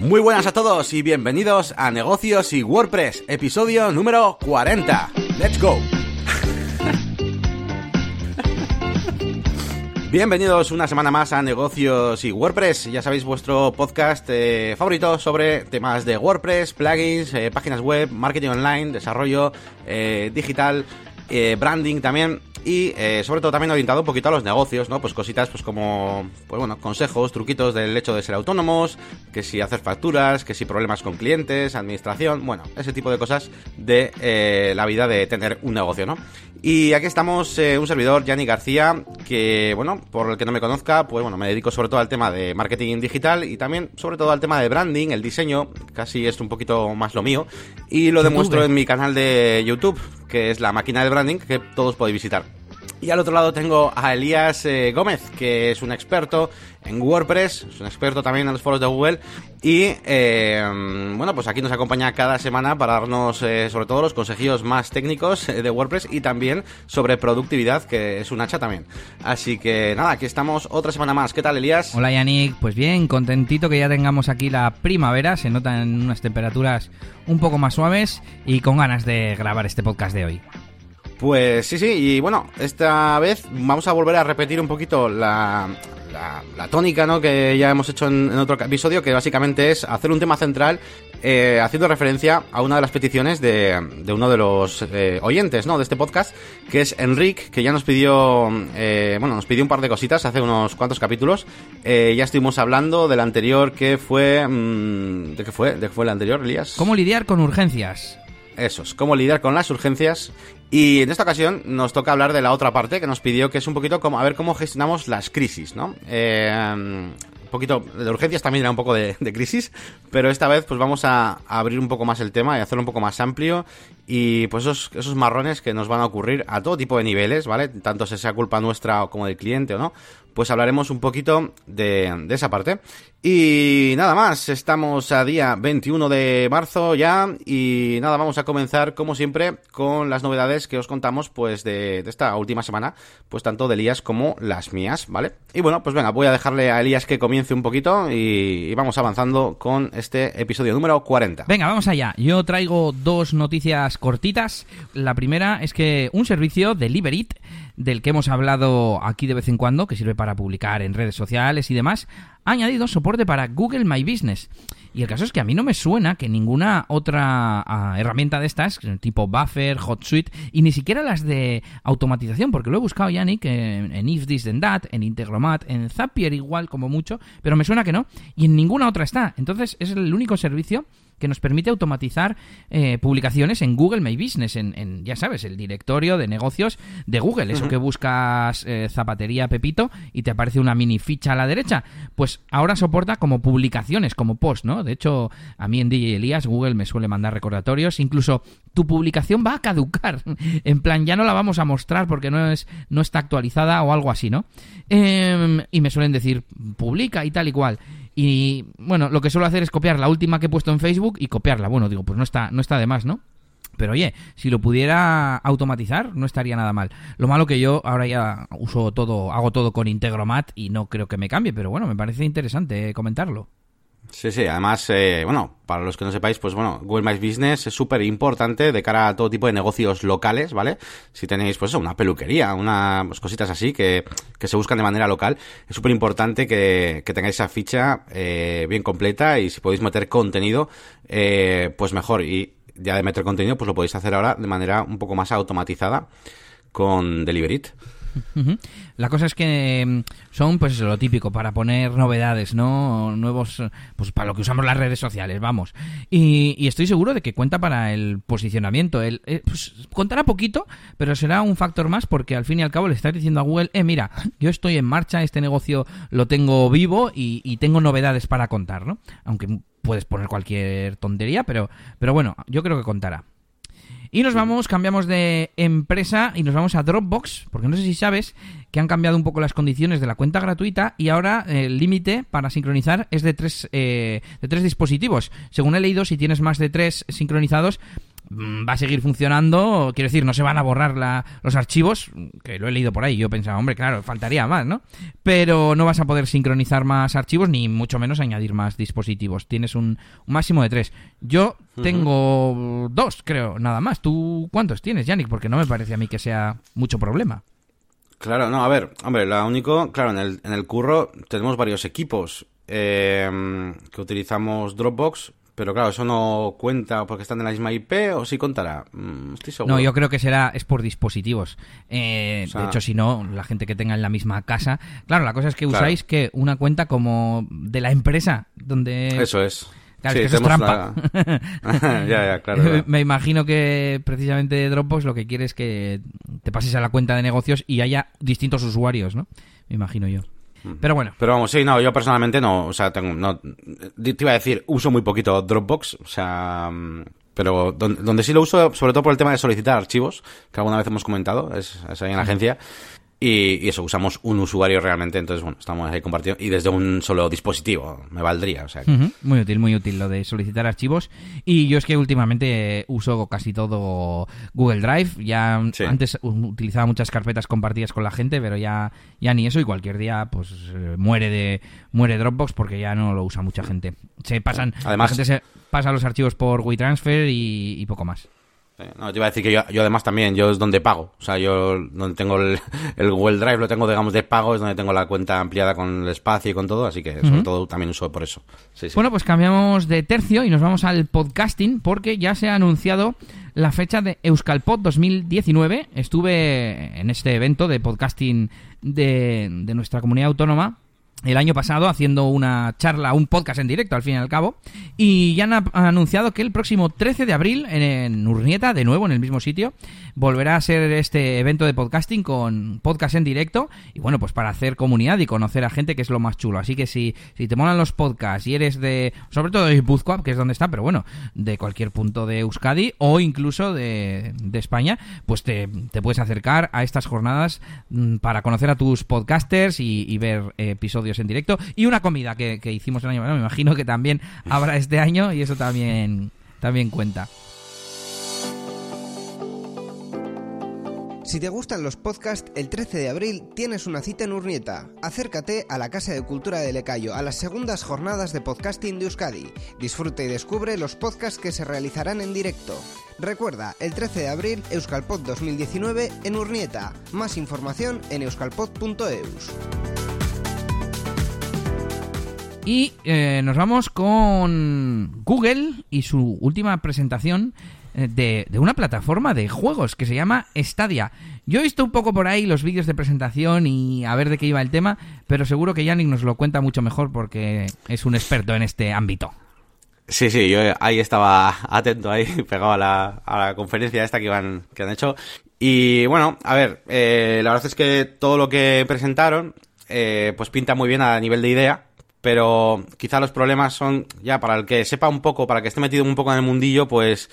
Muy buenas a todos y bienvenidos a Negocios y WordPress, episodio número 40. ¡Let's go! Bienvenidos una semana más a Negocios y WordPress. Ya sabéis vuestro podcast eh, favorito sobre temas de WordPress, plugins, eh, páginas web, marketing online, desarrollo eh, digital, branding también y eh, sobre todo también orientado un poquito a los negocios, ¿no? Pues cositas pues como, pues bueno, consejos, truquitos del hecho de ser autónomos, que si hacer facturas, que si problemas con clientes, administración, bueno, ese tipo de cosas de eh, la vida de tener un negocio, ¿no? Y aquí estamos eh, un servidor, Yanni García, que, bueno, por el que no me conozca, pues bueno, me dedico sobre todo al tema de marketing digital y también sobre todo al tema de branding, el diseño, casi es un poquito más lo mío, y lo demuestro en mi canal de YouTube, que es la máquina de branding, que todos podéis visitar. Y al otro lado tengo a Elías eh, Gómez, que es un experto en WordPress, es un experto también en los foros de Google y eh, bueno, pues aquí nos acompaña cada semana para darnos eh, sobre todo los consejillos más técnicos de WordPress y también sobre productividad, que es un hacha también. Así que nada, aquí estamos otra semana más. ¿Qué tal, Elías? Hola Yannick, pues bien, contentito que ya tengamos aquí la primavera, se notan unas temperaturas un poco más suaves y con ganas de grabar este podcast de hoy. Pues sí, sí, y bueno, esta vez vamos a volver a repetir un poquito la, la, la tónica ¿no? que ya hemos hecho en, en, otro episodio, que básicamente es hacer un tema central eh, haciendo referencia a una de las peticiones de, de uno de los eh, oyentes ¿no? de este podcast, que es Enric, que ya nos pidió, eh, bueno, nos pidió un par de cositas hace unos cuantos capítulos. Eh, ya estuvimos hablando del anterior que fue... Mmm, ¿De qué fue? ¿De qué fue el anterior, Elías? ¿Cómo lidiar con urgencias? Eso es, cómo lidiar con las urgencias. Y en esta ocasión nos toca hablar de la otra parte que nos pidió, que es un poquito como a ver cómo gestionamos las crisis, ¿no? Eh, un poquito de urgencias también era un poco de, de, crisis, pero esta vez pues vamos a, abrir un poco más el tema y hacerlo un poco más amplio y pues esos, esos marrones que nos van a ocurrir a todo tipo de niveles, ¿vale? Tanto sea culpa nuestra como del cliente o no, pues hablaremos un poquito de, de, esa parte. Y nada más, estamos a día 21 de marzo ya y nada, vamos a comenzar como siempre con las novedades que os contamos pues de, de esta última semana, pues tanto de Elías como las mías, ¿vale? Y bueno, pues venga, voy a dejarle a Elías que comience un poquito y, y vamos avanzando con este episodio número 40. Venga, vamos allá. Yo traigo dos noticias cortitas. La primera es que un servicio, Deliverit, del que hemos hablado aquí de vez en cuando, que sirve para publicar en redes sociales y demás, ha añadido soporte para Google My Business. Y el caso es que a mí no me suena que ninguna otra uh, herramienta de estas, tipo Buffer, HotSuite, y ni siquiera las de automatización, porque lo he buscado, Yannick, en, en If This Then That, en Integromat, en Zapier igual como mucho, pero me suena que no, y en ninguna otra está. Entonces es el único servicio que nos permite automatizar eh, publicaciones en Google My Business, en, en, ya sabes, el directorio de negocios de Google. Eso uh -huh. que buscas eh, zapatería Pepito y te aparece una mini ficha a la derecha. Pues ahora soporta como publicaciones, como post, ¿no? De hecho, a mí en DJ Elías Google me suele mandar recordatorios. Incluso tu publicación va a caducar. En plan, ya no la vamos a mostrar porque no, es, no está actualizada o algo así, ¿no? Eh, y me suelen decir, publica y tal y cual. Y bueno, lo que suelo hacer es copiar la última que he puesto en Facebook y copiarla. Bueno, digo, pues no está, no está de más, ¿no? Pero oye, si lo pudiera automatizar, no estaría nada mal. Lo malo que yo ahora ya uso todo, hago todo con Integromat y no creo que me cambie, pero bueno, me parece interesante comentarlo. Sí, sí, además, eh, bueno, para los que no sepáis, pues bueno, Google My Business es súper importante de cara a todo tipo de negocios locales, ¿vale? Si tenéis, pues eso, una peluquería, unas pues, cositas así que, que se buscan de manera local, es súper importante que, que, tengáis esa ficha eh, bien completa y si podéis meter contenido, eh, pues mejor. Y ya de meter contenido, pues lo podéis hacer ahora de manera un poco más automatizada con Deliverit. La cosa es que mm, son, pues lo típico, para poner novedades, ¿no? Nuevos, pues para lo que usamos las redes sociales, vamos. Y, y estoy seguro de que cuenta para el posicionamiento. El, eh, pues, contará poquito, pero será un factor más porque al fin y al cabo le estás diciendo a Google, eh, mira, yo estoy en marcha, este negocio lo tengo vivo y, y tengo novedades para contar, ¿no? Aunque puedes poner cualquier tontería, pero, pero bueno, yo creo que contará. Y nos vamos, cambiamos de empresa y nos vamos a Dropbox, porque no sé si sabes que han cambiado un poco las condiciones de la cuenta gratuita y ahora el límite para sincronizar es de tres, eh, de tres dispositivos. Según he leído, si tienes más de tres sincronizados, va a seguir funcionando, quiero decir, no se van a borrar la, los archivos, que lo he leído por ahí, yo pensaba, hombre, claro, faltaría más, ¿no? Pero no vas a poder sincronizar más archivos, ni mucho menos añadir más dispositivos. Tienes un, máximo de tres. Yo tengo dos, creo, nada más. ¿Tú cuántos tienes, Yannick? Porque no me parece a mí que sea mucho problema. Claro, no, a ver, hombre, lo único, claro, en el, en el curro tenemos varios equipos eh, que utilizamos Dropbox, pero claro, eso no cuenta porque están en la misma IP o sí contará. Mm, estoy seguro. No, yo creo que será es por dispositivos. Eh, de hecho, si no, la gente que tenga en la misma casa. Claro, la cosa es que usáis que una cuenta como de la empresa donde. Eso es. Claro, es que eso es trampa. ya, ya, claro, Me imagino que precisamente Dropbox lo que quiere es que te pases a la cuenta de negocios y haya distintos usuarios, ¿no? Me imagino yo. Pero bueno. Pero vamos, sí, no, yo personalmente no, o sea, tengo, no, te iba a decir, uso muy poquito Dropbox, o sea, mm, pero donde, donde, sí lo uso, sobre todo por el tema de solicitar archivos, que alguna vez hemos comentado, es, es ahí en la agencia, y, eso, usamos un usuario realmente, entonces bueno, estamos ahí compartiendo y desde un solo dispositivo, me valdría. O sea Muy útil, muy útil lo de solicitar archivos. Y yo es que últimamente uso casi todo Google Drive. Ya antes utilizaba muchas carpetas compartidas con la gente, pero ya, ya ni eso y cualquier día pues eh, muere de muere Dropbox porque ya no lo usa mucha gente. Se pasan, Además, la gente se pasa los archivos por WeTransfer y poco más. No, te iba a decir que yo, además también, yo es donde pago. O sea, yo donde tengo el, Google Drive lo tengo, digamos, de pago, es donde tengo la cuenta ampliada con el espacio y con todo, así que sobre todo también uso por eso. Bueno, pues cambiamos de tercio y nos vamos al podcasting porque ya se ha anunciado la fecha de Euskalpod 2019. Estuve en este evento de podcasting de, de nuestra comunidad autónoma el año pasado haciendo una charla, un podcast en directo al fin y al cabo, y ya han anunciado que el próximo 13 de abril en Urnieta, de nuevo en el mismo sitio, volverá a ser este evento de podcasting con podcast en directo, y bueno, pues para hacer comunidad y conocer a gente que es lo más chulo. Así que si, si te molan los podcasts y eres de, sobre todo de Buzcoap, que es donde está, pero bueno, de cualquier punto de Euskadi o incluso de, de España, pues te, te, puedes acercar a estas jornadas mm, para conocer a tus podcasters y, y ver episodios en directo y una comida que, hicimos el año pasado. Me imagino que también habrá este año y eso también, también cuenta. Si te gustan los podcasts, el 13 de abril tienes una cita en Urnieta. Acércate a la Casa de Cultura de Lecayo a las segundas jornadas de podcasting de Euskadi. Disfruta y descubre los podcasts que se realizarán en directo. Recuerda, el 13 de abril, Euskalpod 2019 en Urnieta. Más información en euskalpod.eus. Y eh, nos vamos con Google y su última presentación eh, de, una plataforma de juegos que se llama Stadia. Yo he visto un poco por ahí los vídeos de presentación y a ver de qué iba el tema, pero seguro que Yannick nos lo cuenta mucho mejor porque es un experto en este ámbito. Sí, sí, yo ahí estaba atento, ahí pegado a la, conferencia esta que han hecho. Y bueno, a ver, eh, la verdad es que todo lo que presentaron, pues pinta muy bien a nivel de idea pero quizá los problemas son, ya para el que sepa un poco, para que esté metido un poco en el mundillo, pues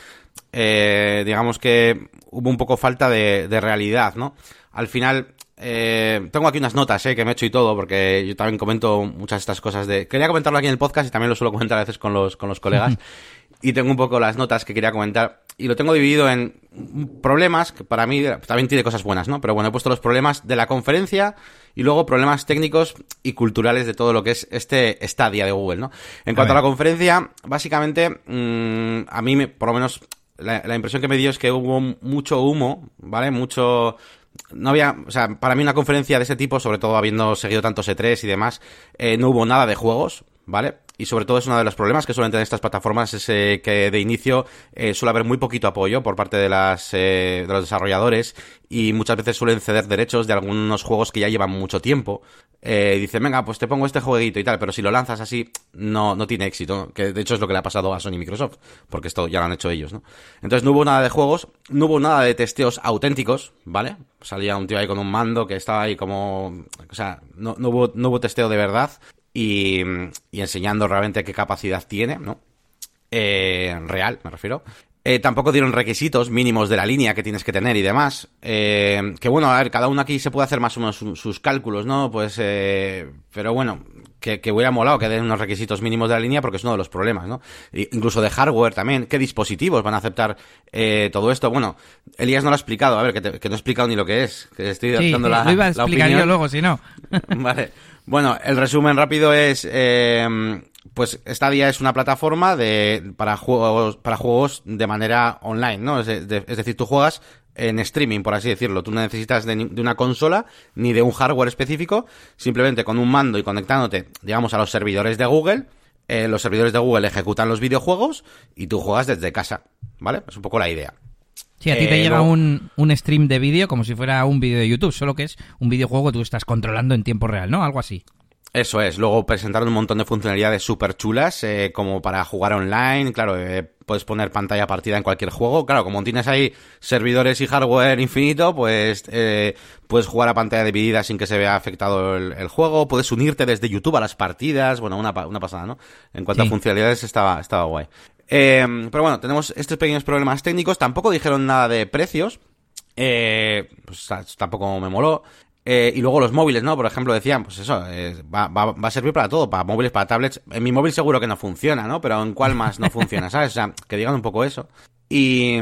eh, digamos que hubo un poco falta de, de realidad, ¿no? Al final, eh, tengo aquí unas notas eh, que me he hecho y todo, porque yo también comento muchas de estas cosas de... Quería comentarlo aquí en el podcast y también lo suelo comentar a veces con los, con los colegas. y tengo un poco las notas que quería comentar. Y lo tengo dividido en problemas, que para mí también tiene cosas buenas, ¿no? Pero bueno, he puesto los problemas de la conferencia y luego problemas técnicos y culturales de todo lo que es este estadia de Google, ¿no? En cuanto a, la conferencia, básicamente, mm, a mí, por lo menos, la, la impresión que me dio es que hubo mucho humo, ¿vale? Mucho no había, o sea, para mí una conferencia de ese tipo, sobre todo habiendo seguido tanto E3 y demás, eh, no hubo nada de juegos, ¿vale? Y sobre todo es uno de los problemas que suelen tener estas plataformas, es eh, que de inicio eh, suele haber muy poquito apoyo por parte de, las, eh, de los desarrolladores y muchas veces suelen ceder derechos de algunos juegos que ya llevan mucho tiempo. Eh, dicen, venga, pues te pongo este jueguito y tal, pero si lo lanzas así, no, no tiene éxito, que de hecho es lo que le ha pasado a Sony y Microsoft, porque esto ya lo han hecho ellos, ¿no? Entonces no hubo nada de juegos, no hubo nada de testeos auténticos, ¿vale? Salía un tío ahí con un mando que estaba ahí como, o sea, no, no, hubo, no hubo testeo de verdad y, enseñando realmente qué capacidad tiene, ¿no? Eh, real, me refiero. Eh, tampoco dieron requisitos mínimos de la línea que tienes que tener y demás. Eh, que bueno, a ver, cada uno aquí se puede hacer más o menos sus, cálculos, ¿no? Pues, eh, pero bueno, que, que, hubiera molado que den unos requisitos mínimos de la línea porque es uno de los problemas, ¿no? incluso de hardware también. ¿Qué dispositivos van a aceptar eh, todo esto? Bueno, Elías no lo ha explicado. A ver, que, que no he explicado ni lo que es. Que estoy dando la, lo iba a explicar yo luego, si no. vale. Bueno, el resumen rápido es, eh, pues Stadia es una plataforma de para juegos para juegos de manera online, ¿no? Es, decir, tú juegas en streaming, por así decirlo. Tú no necesitas de, una consola ni de un hardware específico, simplemente con un mando y conectándote, digamos, a los servidores de Google. Eh, los servidores de Google ejecutan los videojuegos y tú juegas desde casa, ¿vale? Es un poco la idea. Sí, a ti te eh, llega un, un, stream de vídeo como si fuera un vídeo de YouTube, solo que es un videojuego que tú estás controlando en tiempo real, ¿no? Algo así. Eso es, luego presentaron un montón de funcionalidades súper chulas, eh, como para jugar online, claro, eh, puedes poner pantalla partida en cualquier juego, claro, como tienes ahí servidores y hardware infinito, pues puedes jugar a pantalla dividida sin que se vea afectado el, juego, puedes unirte desde YouTube a las partidas, bueno, una, una pasada, ¿no? En cuanto a funcionalidades estaba, estaba guay. Eh, pero bueno, tenemos estos pequeños problemas técnicos. Tampoco dijeron nada de precios. Eh, pues tampoco me moló. Eh, y luego los móviles, ¿no? Por ejemplo, decían, pues eso, va, va, va, a servir para todo, para móviles, para tablets. En mi móvil seguro que no funciona, ¿no? Pero ¿en cuál más no funciona, sabes? O sea, que digan un poco eso. Y,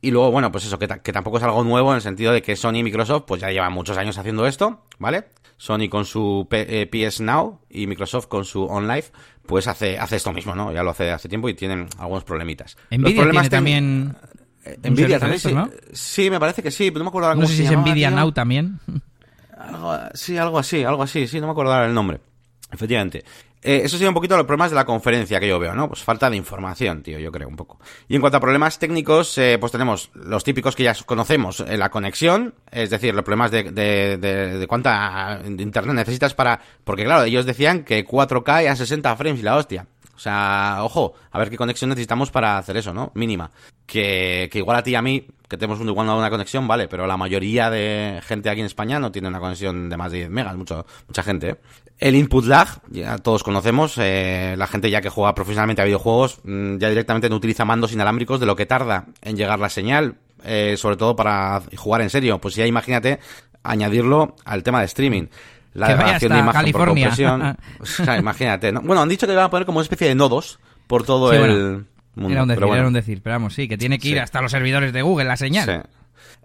y luego, bueno, pues eso, que, que, tampoco es algo nuevo en el sentido de que Sony y Microsoft, pues ya llevan muchos años haciendo esto, ¿vale? Sony con su PS Now y Microsoft con su OnLive, pues hace, hace esto mismo, ¿no? Ya lo hace hace tiempo y tienen algunos problemitas. Nvidia problemas tiene también... Nvidia también, sí, ¿no? sí, me parece que sí, no me acuerdo ahora cómo No sé si es Nvidia Now también. sí, algo así, algo así, sí, no me acuerdo ahora el nombre. Efectivamente. Eh, eso sido un poquito los problemas de la conferencia que yo veo, ¿no? Pues falta de información, tío, yo creo, un poco. Y en cuanto a problemas técnicos, eh, pues tenemos los típicos que ya conocemos, eh, la conexión, es decir, los problemas de, de, de, cuánta internet necesitas para... Porque claro, ellos decían que 4K a 60 frames y la hostia. O sea, ojo, a ver qué conexión necesitamos para hacer eso, ¿no? Mínima. Que, que igual a ti y a mí, que tenemos un, igual una conexión, vale, pero la mayoría de gente aquí en España no tiene una conexión de más de 10 megas, mucho, mucha gente, ¿eh? El input lag, ya todos conocemos, eh, la gente ya que juega profesionalmente a videojuegos mm, ya directamente no utiliza mandos inalámbricos de lo que tarda en llegar la señal, eh, sobre todo para jugar en serio. Pues ya imagínate añadirlo al tema de streaming. La degradación de imagen California. por compresión. o sea, imagínate. Bueno, han dicho que van a poner como una especie de nodos por todo el mundo. Era un decir, era un decir, pero vamos, sí, que tiene que ir hasta los servidores de Google la señal. Sí.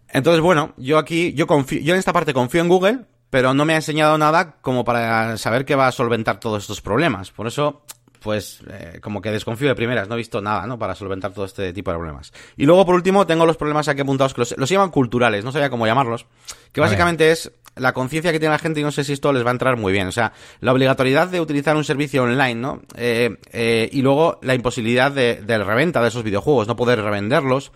Entonces, bueno, yo aquí, yo confío, yo en esta parte confío en Google, pero no me ha enseñado nada como para saber que va a solventar todos estos problemas. Por eso, pues, eh, como que desconfío de primeras, no he visto nada, ¿no? Para solventar todo este tipo de problemas. Y luego, por último, tengo los problemas aquí apuntados, que los, llaman culturales, no sabía cómo llamarlos, que básicamente es la conciencia que tiene la gente y no sé si esto les va a entrar muy bien. O sea, la obligatoriedad de utilizar un servicio online, ¿no? Eh, eh, y luego la imposibilidad de, de reventa de esos videojuegos, no poder revenderlos.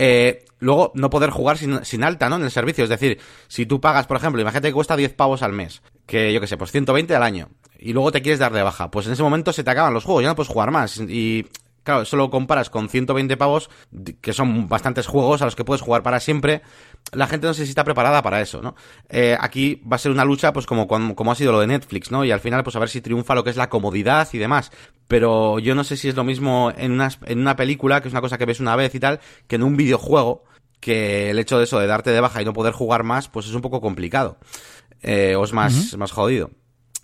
Eh, luego no poder jugar sin, sin, alta, ¿no? En el servicio. Es decir, si tú pagas, por ejemplo, imagínate que cuesta 10 pavos al mes, que yo que sé, pues 120 al año, y luego te quieres dar de baja, pues en ese momento se te acaban los juegos, ya no puedes jugar más. Y claro, eso lo comparas con 120 pavos, que son bastantes juegos a los que puedes jugar para siempre. La gente no sé si está preparada para eso, ¿no? Eh, aquí va a ser una lucha, pues como, como ha sido lo de Netflix, ¿no? Y al final, pues a ver si triunfa lo que es la comodidad y demás. Pero yo no sé si es lo mismo en una, en una película, que es una cosa que ves una vez y tal, que en un videojuego, que el hecho de eso, de darte de baja y no poder jugar más, pues es un poco complicado. Eh, o es más, más jodido.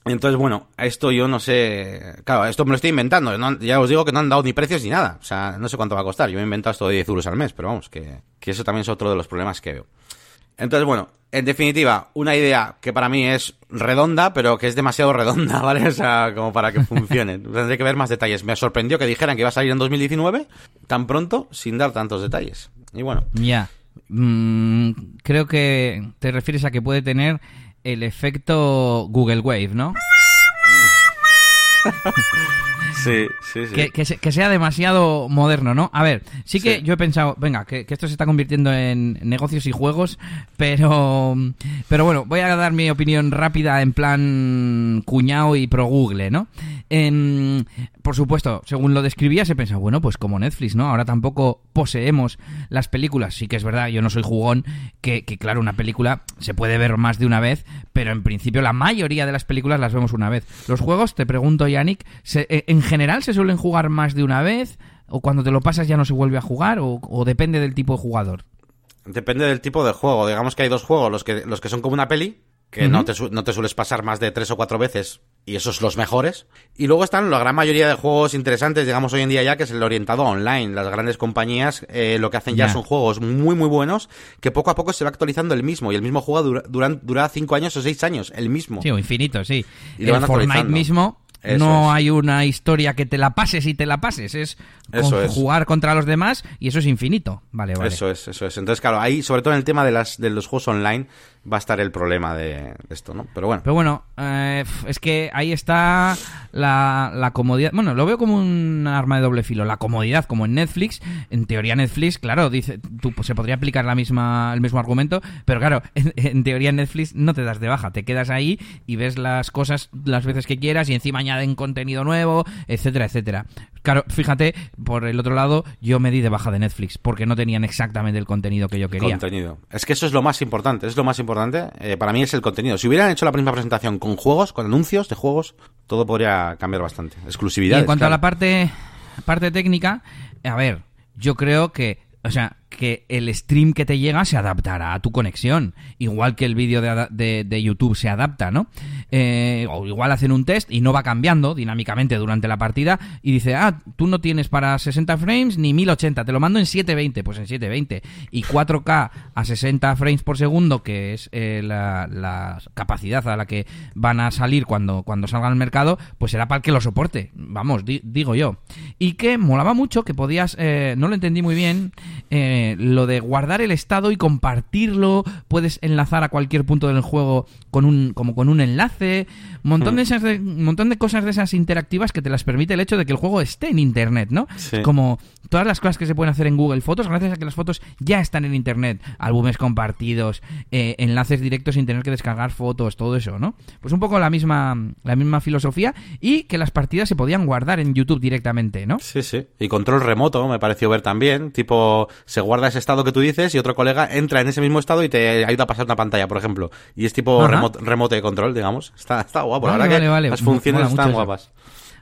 Entonces, bueno, esto yo no sé. Claro, esto me lo estoy inventando. ya os digo que no han dado ni precios ni nada. O sea, no sé cuánto va a costar. Yo me he inventado esto de 10 euros al mes, pero vamos, que, que eso también es otro de los problemas que veo. Entonces, bueno, en definitiva, una idea que para mí es redonda, pero que es demasiado redonda, ¿vale? O sea, como para que funcione. Tendré que ver más detalles. Me sorprendió que dijeran que iba a salir en 2019 tan pronto sin dar tantos detalles. Y bueno. Ya. Mm, creo que te refieres a que puede tener el efecto Google Wave, ¿no? Sí, sí, sí. Que, sea demasiado moderno, ¿no? A ver, sí que yo he pensado, venga, que, esto se está convirtiendo en negocios y juegos, pero, pero bueno, voy a dar mi opinión rápida en plan cuñado y pro Google, ¿no? Por supuesto, según lo describía, se pensa, bueno, pues como Netflix, ¿no? Ahora tampoco poseemos las películas. Sí que es verdad, yo no soy jugón, que, que claro, una película se puede ver más de una vez, pero en principio la mayoría de las películas las vemos una vez. Los juegos, te pregunto, Yannick, eh, ¿en general se suelen jugar más de una vez? ¿O cuando te lo pasas ya no se vuelve a jugar? ¿O, o depende del tipo de jugador? Depende del tipo de juego. Digamos que hay dos juegos, los que, los que son como una peli, que no, te, no te sueles pasar más de tres o cuatro veces y esos los mejores. Y luego están la gran mayoría de juegos interesantes, digamos hoy en día ya, que es el orientado online. Las grandes compañías eh, lo que hacen ya son juegos muy, muy buenos, que poco a poco se va actualizando el mismo. Y el mismo juego dura, dura, dura cinco años o seis años, el mismo. Sí, o infinito, sí. Y el Fortnite mismo Eso no es. hay una historia que te la pases y te la pases, es, Eso es. jugar contra los demás y eso es infinito. Vale, vale. Eso es, eso es. Entonces, claro, ahí, sobre todo en el tema de, las, de los juegos online, va a estar el problema de, esto, ¿no? Pero bueno. Pero bueno, eh, es que ahí está la, la comodidad. Bueno, lo veo como un arma de doble filo. La comodidad, como en Netflix. En teoría, Netflix, claro, dice, tú, pues, se podría aplicar la misma, el mismo argumento. Pero claro, en, en teoría, Netflix no te das de baja. Te quedas ahí y ves las cosas las veces que quieras y encima añaden contenido nuevo, etcétera, etcétera. Claro, fíjate, por el otro lado, yo me di de baja de Netflix porque no tenían exactamente el contenido que yo quería. Contenido. Es que eso es lo más importante, es lo más importante. Eh, para mí es el contenido. Si hubieran hecho la misma presentación con juegos, con anuncios de juegos, todo podría cambiar bastante. Exclusividad. en cuanto a la parte, parte técnica, a ver, yo creo que, o sea, que el stream que te llega se adaptará a tu conexión, igual que el vídeo de- de YouTube se adapta, ¿no? Eh, o igual hacen un test y no va cambiando dinámicamente durante la partida y dice, ah, tú no tienes para 60 frames ni 1080, te lo mando en 720, pues en 720 y 4K a 60 frames por segundo, que es eh, la, capacidad a la que van a salir cuando, cuando salga al mercado, pues será para el que lo soporte, vamos, di- digo yo. Y que molaba mucho, que podías, eh, no lo entendí muy bien, lo de guardar el estado y compartirlo, puedes enlazar a cualquier punto del juego con un, como con un enlace, montón de esas de- un montón de cosas de esas interactivas que te las permite el hecho de que el juego esté en internet, ¿no? Sí. Como todas las cosas que se pueden hacer en Google Fotos, gracias a que las fotos ya están en internet, álbumes compartidos, eh, enlaces directos sin tener que descargar fotos, todo eso, ¿no? Pues un poco la misma, la misma filosofía y que las partidas se podían guardar en YouTube directamente, ¿no? Sí, sí. Y control remoto me pareció ver también. Tipo, se guarda ese estado que tú dices y otro colega entra en ese mismo estado y te ayuda a pasar una pantalla, por ejemplo. Y es tipo remote, remote de control, digamos. Está, está guapo. La Vale, verdad vale, que vale. las funciones mola están guapas.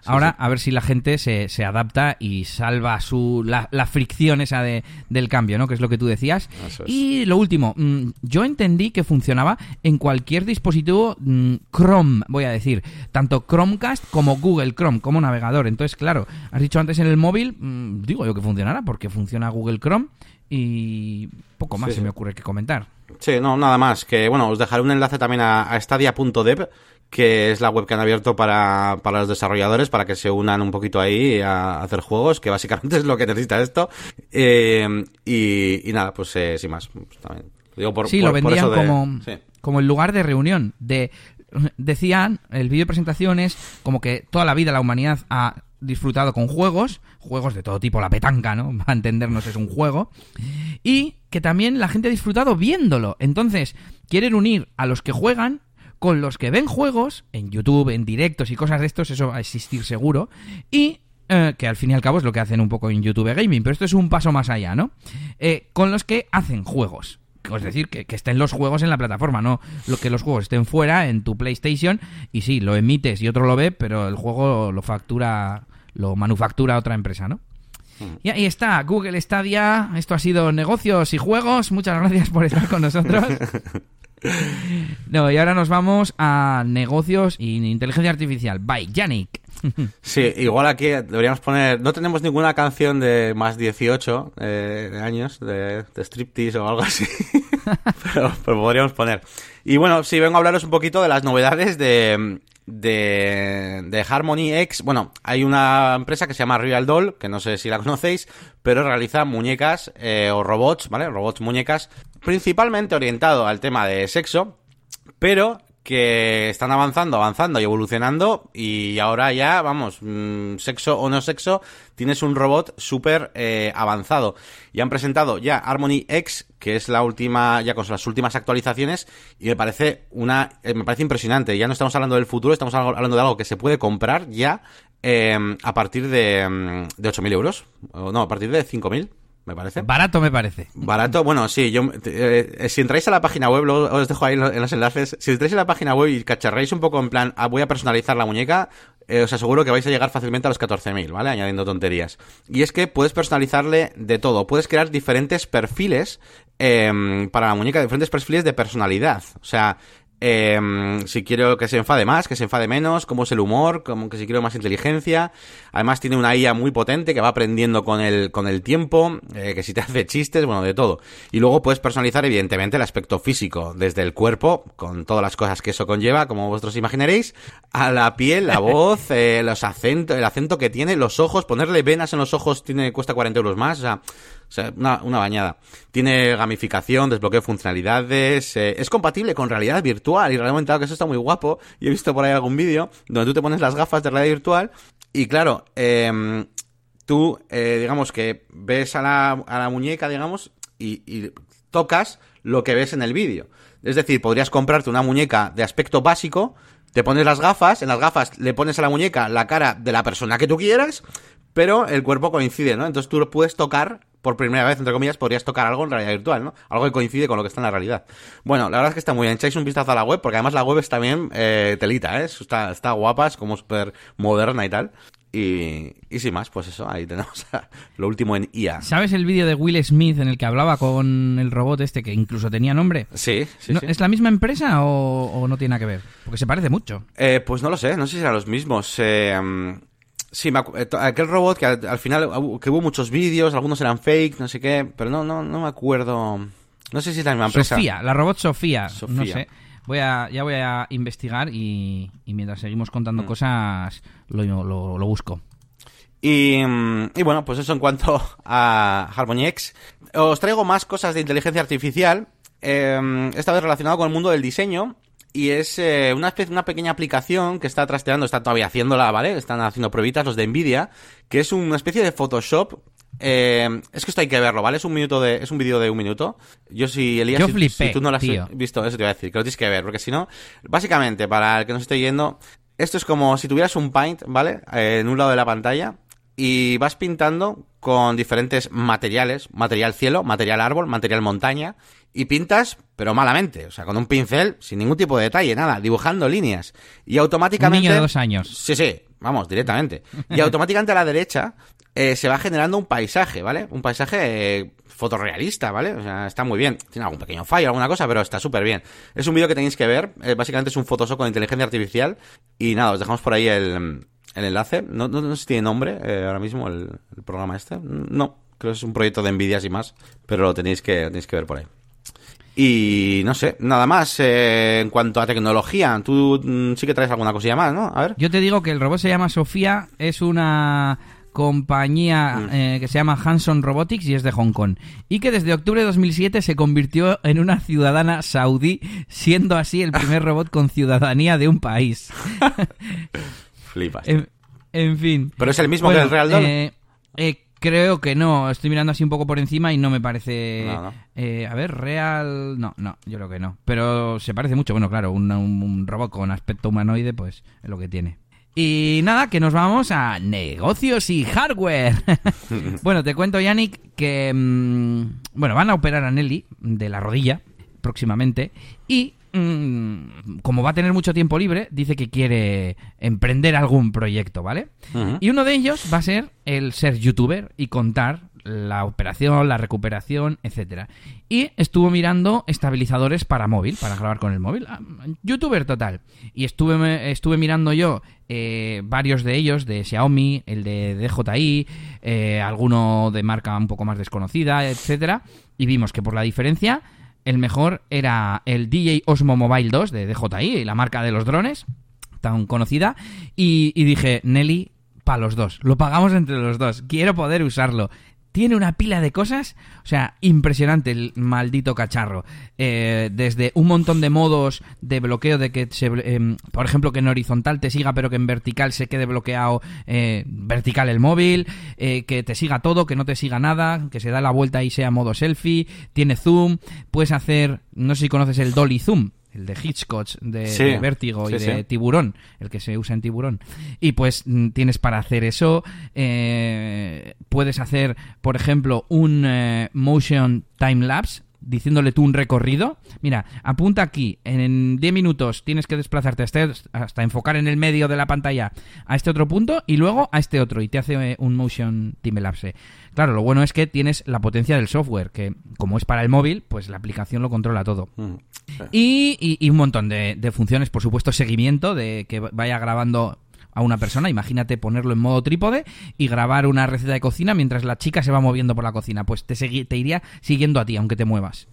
Sí, Ahora, sí. a ver si la gente se, se adapta y salva su la, la fricción esa de, del cambio, ¿no? Que es lo que tú decías. Es. Y lo último, mm, yo entendí que funcionaba en cualquier dispositivo mm, Chrome, voy a decir, tanto Chromecast como Google Chrome, como navegador. Entonces, claro, has dicho antes en el móvil, mm, digo yo que funcionará, porque funciona Google Chrome y poco más Sí, se me ocurre que comentar. Sí, no, nada más. Que bueno, os dejaré un enlace también a, a stadia.dev, que es la web que han abierto para, para los desarrolladores, para que se unan un poquito ahí a, hacer juegos, que básicamente es lo que necesita esto. Eh, y, y nada, pues eh, sin más. Pues también. Digo por, sí, por- lo vendían de- como, sí. como el lugar de reunión. De, decían, el vídeo de presentaciones, como que toda la vida la humanidad ha disfrutado con juegos, juegos de todo tipo, la petanca, ¿no? Va a entendernos, es un juego. Y que también la gente ha disfrutado viéndolo. Entonces, quieren unir a los que juegan con los que ven juegos, en YouTube, en directos y cosas de estos, eso va a existir seguro. Y eh, que al fin y al cabo es lo que hacen un poco en YouTube Gaming, pero esto es un paso más allá, ¿no? Eh, con los que hacen juegos. Es decir, que, que estén los juegos en la plataforma, no lo que los juegos estén fuera en tu PlayStation y sí, lo emites y otro lo ve, pero el juego lo factura, lo manufactura otra empresa, ¿no? Y ahí está, Google Stadia. Esto ha sido negocios y juegos. Muchas gracias por estar con nosotros. No, y ahora nos vamos a negocios y inteligencia artificial. Bye, Yannick. Sí, igual aquí deberíamos poner. No tenemos ninguna canción de más 18 eh, años de, de striptease o algo así. pero, pero podríamos poner. Y bueno, sí, vengo a hablaros un poquito de las novedades de, de, de Harmony X. Bueno, hay una empresa que se llama Real Doll, que no sé si la conocéis, pero realiza muñecas eh, o robots, ¿vale? Robots muñecas, principalmente orientado al tema de sexo, pero que están avanzando, avanzando y evolucionando y ahora ya, vamos, mm, sexo o no sexo, tienes un robot súper eh, avanzado. Y han presentado ya Harmony X, que es la última, ya con las últimas actualizaciones, y me parece una, eh, me parece impresionante. Ya no estamos hablando del futuro, estamos hablando de algo que se puede comprar ya eh, a partir de, mm, de 8.000 euros, no, a partir de 5.000, me parece. Barato me parece. Barato, bueno, sí, yo, eh, si entráis a la página web, luego os dejo ahí en los, en los enlaces, si entráis a la página web y cacharráis un poco en plan, ah, voy a personalizar la muñeca, eh, os aseguro que vais a llegar fácilmente a los 14.000, ¿vale? Añadiendo tonterías. Y es que puedes personalizarle de todo, puedes crear diferentes perfiles eh, para la muñeca, diferentes perfiles de personalidad. O sea, eh, si quiero que se enfade más, que se enfade menos, cómo es el humor, como que si quiero más inteligencia. Además tiene una IA muy potente que va aprendiendo con el, con el tiempo, eh, que si te hace chistes, bueno, de todo. Y luego puedes personalizar evidentemente el aspecto físico, desde el cuerpo, con todas las cosas que eso conlleva, como vosotros imaginaréis, a la piel, la voz, eh, los acentos, el acento que tiene, los ojos, ponerle venas en los ojos tiene, cuesta 40 euros más, o sea, o sea, una, bañada. Tiene gamificación, desbloqueo de funcionalidades, eh, es compatible con realidad virtual y realmente que eso está muy guapo. Y he visto por ahí algún vídeo donde tú te pones las gafas de realidad virtual y claro, eh, tú, eh, digamos que ves a la, a la muñeca, digamos, y, y tocas lo que ves en el vídeo. Es decir, podrías comprarte una muñeca de aspecto básico, te pones las gafas, en las gafas le pones a la muñeca la cara de la persona que tú quieras, pero el cuerpo coincide, ¿no? Entonces tú puedes tocar por primera vez, entre comillas, podrías tocar algo en realidad virtual, ¿no? Algo que coincide con lo que está en la realidad. Bueno, la verdad es que está muy bien. Echáis un vistazo a la web, porque además la web está bien eh, telita, ¿eh? Está, está guapa, es como súper moderna y tal. Y, y sin más, pues eso, ahí tenemos lo último en IA. ¿Sabes el vídeo de Will Smith en el que hablaba con el robot este que incluso tenía nombre? Sí, sí, ¿No- sí. ¿Es la misma empresa o, o no tiene nada que ver? Porque se parece mucho. Eh, pues no lo sé, no sé si eran los mismos. Eh, mm, sí, me eh, aquel robot que al, al final que hubo muchos vídeos, algunos eran fake, no sé qué, pero no, no, no me acuerdo. No sé si es la misma empresa. Sofía, la robot Sofía. Sofía. No sé. Voy a, ya voy a investigar y, y mientras seguimos Mm. contando cosas lo, lo, lo busco. Y, mm, y bueno, pues eso en cuanto a Harmony X. Os traigo más cosas de inteligencia artificial, eh, esta vez relacionado con el mundo del diseño. Y es eh, una especie, una pequeña aplicación que está trasteando, está todavía haciéndola, ¿vale? Están haciendo pruebitas los de Nvidia, que es una especie de Photoshop. Eh, es que esto hay que verlo, ¿vale? Es un minuto de, es un vídeo de un minuto. Yo si Elías, Yo si- flipé, si tú no lo has tío. visto, eso te iba a decir, que lo tienes que ver, porque si no, básicamente, para el que nos esté yendo, esto es como si tuvieras un paint, ¿vale? Eh, en un lado de la pantalla y vas pintando con diferentes materiales, material cielo, material árbol, material montaña, y pintas, pero malamente, o sea, con un pincel, sin ningún tipo de detalle, nada, dibujando líneas. Y Un automáticamente... niño de dos años. Sí, sí, vamos, directamente. Y automáticamente a la derecha eh, se va generando un paisaje, ¿vale? Un paisaje eh, fotorrealista, ¿vale? O sea, está muy bien. Tiene algún pequeño fallo, alguna cosa, pero está súper bien. Es un vídeo que tenéis que ver. eh, básicamente es un Photoshop con inteligencia artificial. Y nada, os dejamos por ahí el, el enlace. No, no, no sé si tiene nombre eh, ahora mismo el, el programa este. No, creo que es un proyecto de Nvidia y más. Pero lo tenéis que, lo tenéis que ver por ahí. Y no sé, nada más. eh, en cuanto a tecnología, tú mm, sí que traes alguna cosilla más, ¿no? A ver. Yo te digo que el robot se llama Sofía, es una compañía Mm. eh, que se llama Hanson Robotics y es de Hong Kong. Y que desde octubre de 2007 se convirtió en una ciudadana saudí, siendo así el primer robot con ciudadanía de un país. Flipas. En, en fin. Pero es el mismo Bueno, que el Real eh, eh, creo que no. Estoy mirando así un poco por encima y no me parece. No, no. eh, a ver, Real. No, no, yo creo que no. Pero se parece mucho. Bueno, claro, un, un- un robot con aspecto humanoide, pues es lo que tiene. Y nada, que nos vamos a negocios y hardware. bueno, te cuento, Yannick, que. mm, bueno, van a operar a Nelly de la rodilla próximamente. Y. mm, como va a tener mucho tiempo libre, dice que quiere emprender algún proyecto, ¿vale? Y uno de ellos va a ser el ser youtuber y contar la operación, la recuperación, etcétera. Y estuvo mirando estabilizadores para móvil, para grabar con el móvil. Ah, youtuber total. Y estuve, estuve mirando yo eh, varios de ellos, de Xiaomi, el de DJI, eh, alguno de marca un poco más desconocida, etcétera. Y vimos que por la diferencia, el mejor era el DJ Osmo Mobile 2 de DJI, la marca de los drones tan conocida y, dije, Nelly, para los dos, lo pagamos entre los dos, quiero poder usarlo. Tiene una pila de cosas, o sea, impresionante el maldito cacharro. Eh, desde un montón de modos de bloqueo de que, se, em, por ejemplo, que en horizontal te siga, pero que en vertical se quede bloqueado eh, vertical el móvil, eh, que te siga todo, que no te siga nada, que se da la vuelta y sea modo selfie, tiene zoom, puedes hacer, no sé si conoces el dolly zoom, el de Hitchcock, de, Sí, de Vértigo y de sí. tiburón, el que se usa en tiburón. Y pues mm, tienes para hacer eso, eh, puedes hacer, por ejemplo, un eh, motion time lapse diciéndole tú un recorrido. Mira, apunta aquí, en 10 minutos tienes que desplazarte hasta, hasta enfocar en el medio de la pantalla a este otro punto y luego a este otro y te hace eh, un motion time lapse. Claro, lo bueno es que tienes la potencia del software, que como es para el móvil, pues la aplicación lo controla todo. Mm, y, y, un montón de, de funciones, por supuesto, seguimiento, de que vaya grabando a una persona, imagínate ponerlo en modo trípode y grabar una receta de cocina mientras la chica se va moviendo por la cocina, pues te, te iría siguiendo a ti, aunque te muevas.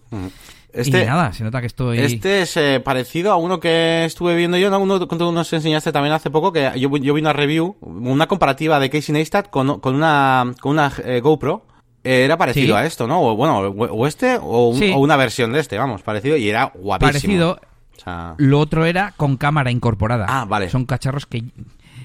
Este, y nada, se nota que estoy... Este es eh, parecido a uno que estuve viendo yo, uno que nos enseñaste también hace poco, que yo, yo vi una review, una comparativa de Casey Neistat con, con una, con una eh, GoPro, eh, era parecido a esto, ¿no? O, bueno, o este o, una versión de este, vamos, parecido y era guapísimo. Parecido. Lo otro era con cámara incorporada. Ah, vale. Son cacharros que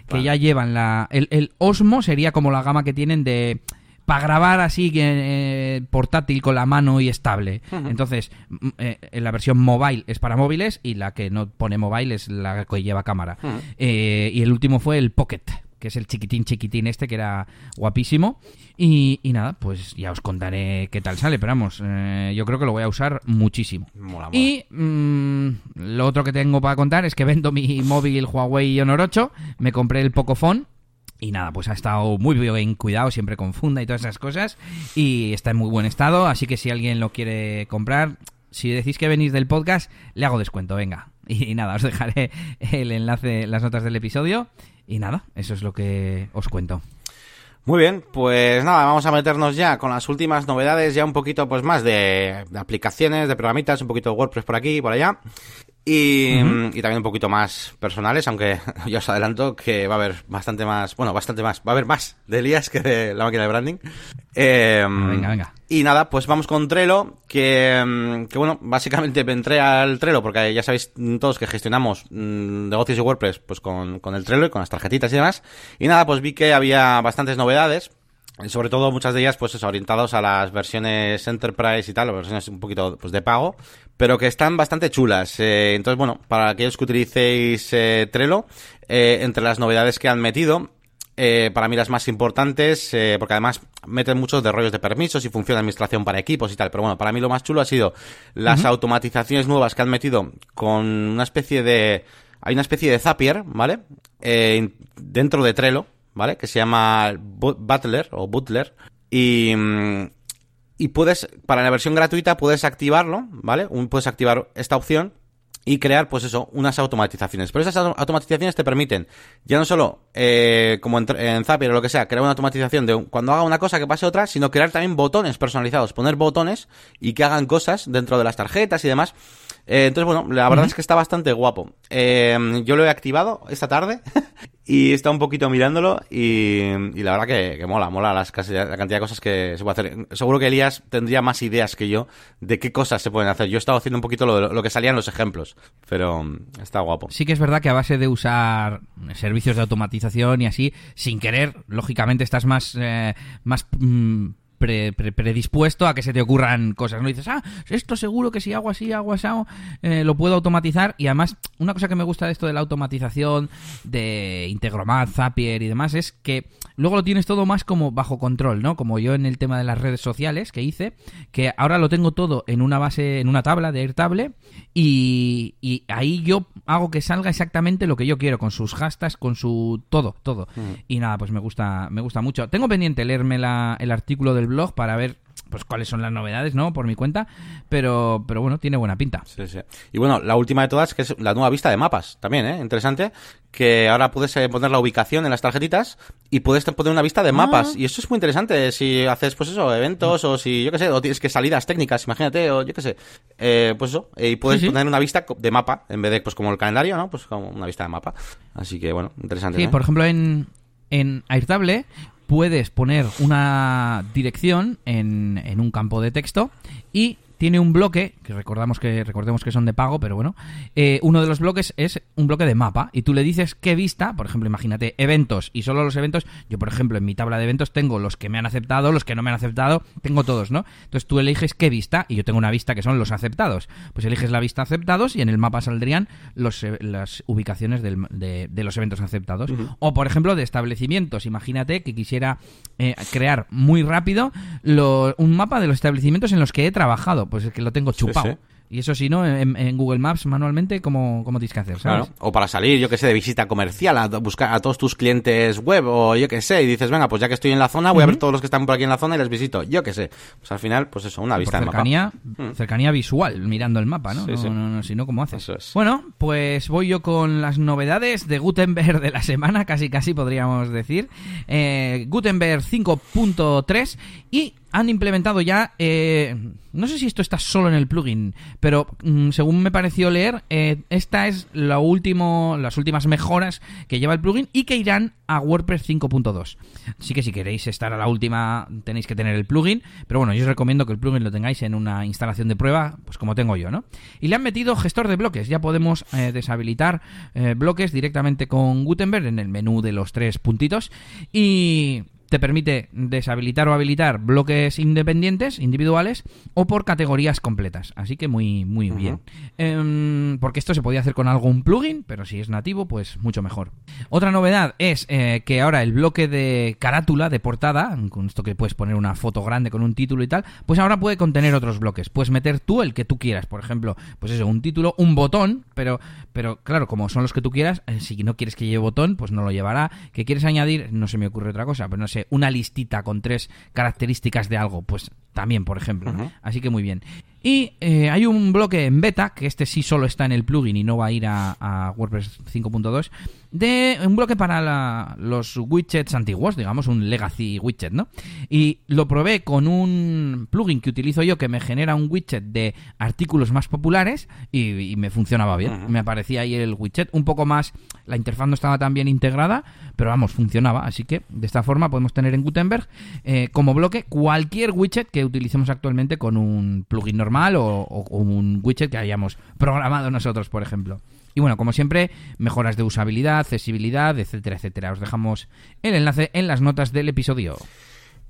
que ya llevan la... El, Osmo sería como la gama que tienen de para grabar así eh, portátil con la mano y estable. Entonces, eh, la versión mobile es para móviles y la que no pone mobile es la que lleva cámara. Eh, y el último fue el Pocket, que es el chiquitín chiquitín este, que era guapísimo. Y, nada, pues ya os contaré qué tal sale, pero vamos, eh, yo creo que lo voy a usar muchísimo. Y mm, lo otro que tengo para contar es que vendo mi móvil Huawei Honor 8, me compré el Pocophone y nada, pues ha estado muy bien cuidado, siempre con funda y todas esas cosas. Y está en muy buen estado, así que si alguien lo quiere comprar, si decís que venís del podcast, le hago descuento, venga. Y nada, os dejaré el enlace, las notas del episodio. Y nada, eso es lo que os cuento. Muy bien, pues nada, vamos a meternos ya con las últimas novedades, ya un poquito pues más de, de aplicaciones, de programitas, un poquito de WordPress por aquí y por allá. Y, y, también un poquito más personales, aunque ya os adelanto que va a haber bastante más, bueno, bastante más, va a haber más de Elías que de la máquina de branding. Eh, venga, venga. Y nada, pues vamos con Trello, que, que bueno, básicamente entré al Trello porque ya sabéis todos que gestionamos mm, negocios y WordPress pues con, con el Trello y con las tarjetitas y demás. Y nada, pues vi que había bastantes novedades sobre todo muchas de ellas pues orientados a las versiones Enterprise y tal, o versiones un poquito pues de pago, pero que están bastante chulas. Eh, entonces, bueno, para aquellos que utilicéis eh, Trello, eh, entre las novedades que han metido, para mí las más importantes, porque además meten muchos de rollos de permisos y función de administración para equipos y tal, pero bueno, para mí lo más chulo ha sido las automatizaciones nuevas que han metido con una especie de... Hay una especie de Zapier, ¿vale? dentro de Trello, ¿vale? Que se llama Butler o Butler. Y, mm, y puedes, para la versión gratuita, puedes activarlo, ¿vale? puedes activar esta opción y crear, pues eso, unas automatizaciones. Pero esas automatizaciones te permiten, ya no solo, eh, como en, Zapier o lo que sea, crear una automatización de cuando haga una cosa que pase otra, sino crear también botones personalizados, poner botones y que hagan cosas dentro de las tarjetas y demás. Eh, entonces, bueno, la verdad es que está bastante guapo. Eh, yo lo he activado esta tarde y está un poquito mirándolo y, la verdad que, mola, mola las, la cantidad de cosas que se puede hacer. Seguro que Elías tendría más ideas que yo de qué cosas se pueden hacer. Yo he estado haciendo un poquito lo, lo que salían los ejemplos, pero mm, está guapo. Sí que es verdad que a base de usar servicios de automatización y así, sin querer, lógicamente estás más, eh, más mm, predispuesto a que se te ocurran cosas. No dices, ah, esto seguro que si hago así, hago así, eh, lo puedo automatizar. Y además, una cosa que me gusta de esto de la automatización, de Integromat, Zapier y demás, es que luego lo tienes todo más como bajo control, ¿no? Como yo en el tema de las redes sociales que hice, que ahora lo tengo todo en una base, en una tabla de Airtable, y, y ahí yo hago que salga exactamente lo que yo quiero, con sus hashtags, con su todo, todo. Mm. Y nada, pues me gusta, me gusta mucho. Tengo pendiente leerme la, el artículo del blog para ver pues cuáles son las novedades, ¿no? Por mi cuenta, pero pero bueno, tiene buena pinta. Sí, sí. Y bueno, la última de todas que es la nueva vista de mapas, también, ¿eh? Interesante, que ahora puedes eh, poner la ubicación en las tarjetitas y puedes poner una vista de ah. mapas y eso es muy interesante si haces pues eso, eventos o si yo qué sé, o tienes que salidas técnicas, imagínate, o yo qué sé. Eh, pues eso, y puedes poner una vista de mapa en vez de pues como el calendario, ¿no? Pues como una vista de mapa. Así que bueno, interesante. Sí, por ejemplo en en Airtable puedes poner una dirección en, en un campo de texto y tiene un bloque, que recordamos que recordemos que son de pago, pero bueno, eh, uno de los bloques es un bloque de mapa y tú le dices qué vista, por ejemplo, imagínate eventos y solo los eventos, yo por ejemplo en mi tabla de eventos tengo los que me han aceptado, los que no me han aceptado, tengo todos, ¿no? Entonces tú eliges qué vista y yo tengo una vista que son los aceptados, pues eliges la vista aceptados y en el mapa saldrían los, eh, las ubicaciones de, los eventos aceptados. O por ejemplo de establecimientos, imagínate que quisiera eh, crear muy rápido un mapa de los establecimientos en los que he trabajado pues es que lo tengo chupado. sí. Y eso si no, en, en Google Maps manualmente, ¿cómo, cómo tienes que hacer? ¿sabes? Claro. O para salir, yo que sé, de visita comercial, a buscar a todos tus clientes web, o yo que sé, y dices, venga, pues ya que estoy en la zona, voy a ver todos los que están por aquí en la zona y les visito. Yo que sé. Pues al final, pues eso, una Por vista de mapa. cercanía, cercanía visual, mirando el mapa, ¿no? Sí, no, sí. no, no, si no, ¿cómo haces? Es. Bueno, pues voy yo con las novedades de Gutenberg de la semana, casi casi podríamos decir. Eh, Gutenberg 5.3 y han implementado ya, eh, no sé si esto está solo en el plugin, pero mm, según me pareció leer, eh, esta es la último, las últimas mejoras que lleva el plugin y que irán a WordPress 5.2. Así que si queréis estar a la última tenéis que tener el plugin, pero bueno, yo os recomiendo que el plugin lo tengáis en una instalación de prueba, pues como tengo yo, ¿no? Y le han metido gestor de bloques, ya podemos eh, deshabilitar bloques directamente con Gutenberg en el menú de los tres puntitos y te permite deshabilitar o habilitar bloques independientes, individuales, o por categorías completas. Así que muy, muy bien. Em, porque esto se podía hacer con algún plugin, pero si es nativo, pues mucho mejor. Otra novedad es eh, que ahora el bloque de carátula, de portada, con esto que puedes poner una foto grande con un título y tal, pues ahora puede contener otros bloques. Puedes meter tú el que tú quieras, por ejemplo, pues eso, un título, un botón, pero, pero claro, como son los que tú quieras, eh, si no quieres que lleve botón, pues no lo llevará. ¿Que quieres añadir? No se me ocurre otra cosa, pero no sé, una listita con tres características de algo, pues también, por ejemplo. Así que muy bien. Y eh, hay un bloque en beta, que este sí solo está en el plugin y no va a ir a, a WordPress 5.2, de un bloque para la- los widgets antiguos, digamos, un legacy widget, ¿no? Y lo probé con un plugin que utilizo yo que me genera un widget de artículos más populares y, y me funcionaba bien. Me aparecía ahí el widget un poco más, la interfaz no estaba tan bien integrada, pero vamos, funcionaba. Así que de esta forma podemos tener en Gutenberg eh, como bloque cualquier widget que utilicemos actualmente con un plugin normal o, o un widget que hayamos programado nosotros, por ejemplo. Y bueno, como siempre, mejoras de usabilidad, accesibilidad, etcétera, etcétera. Os dejamos el enlace en las notas del episodio.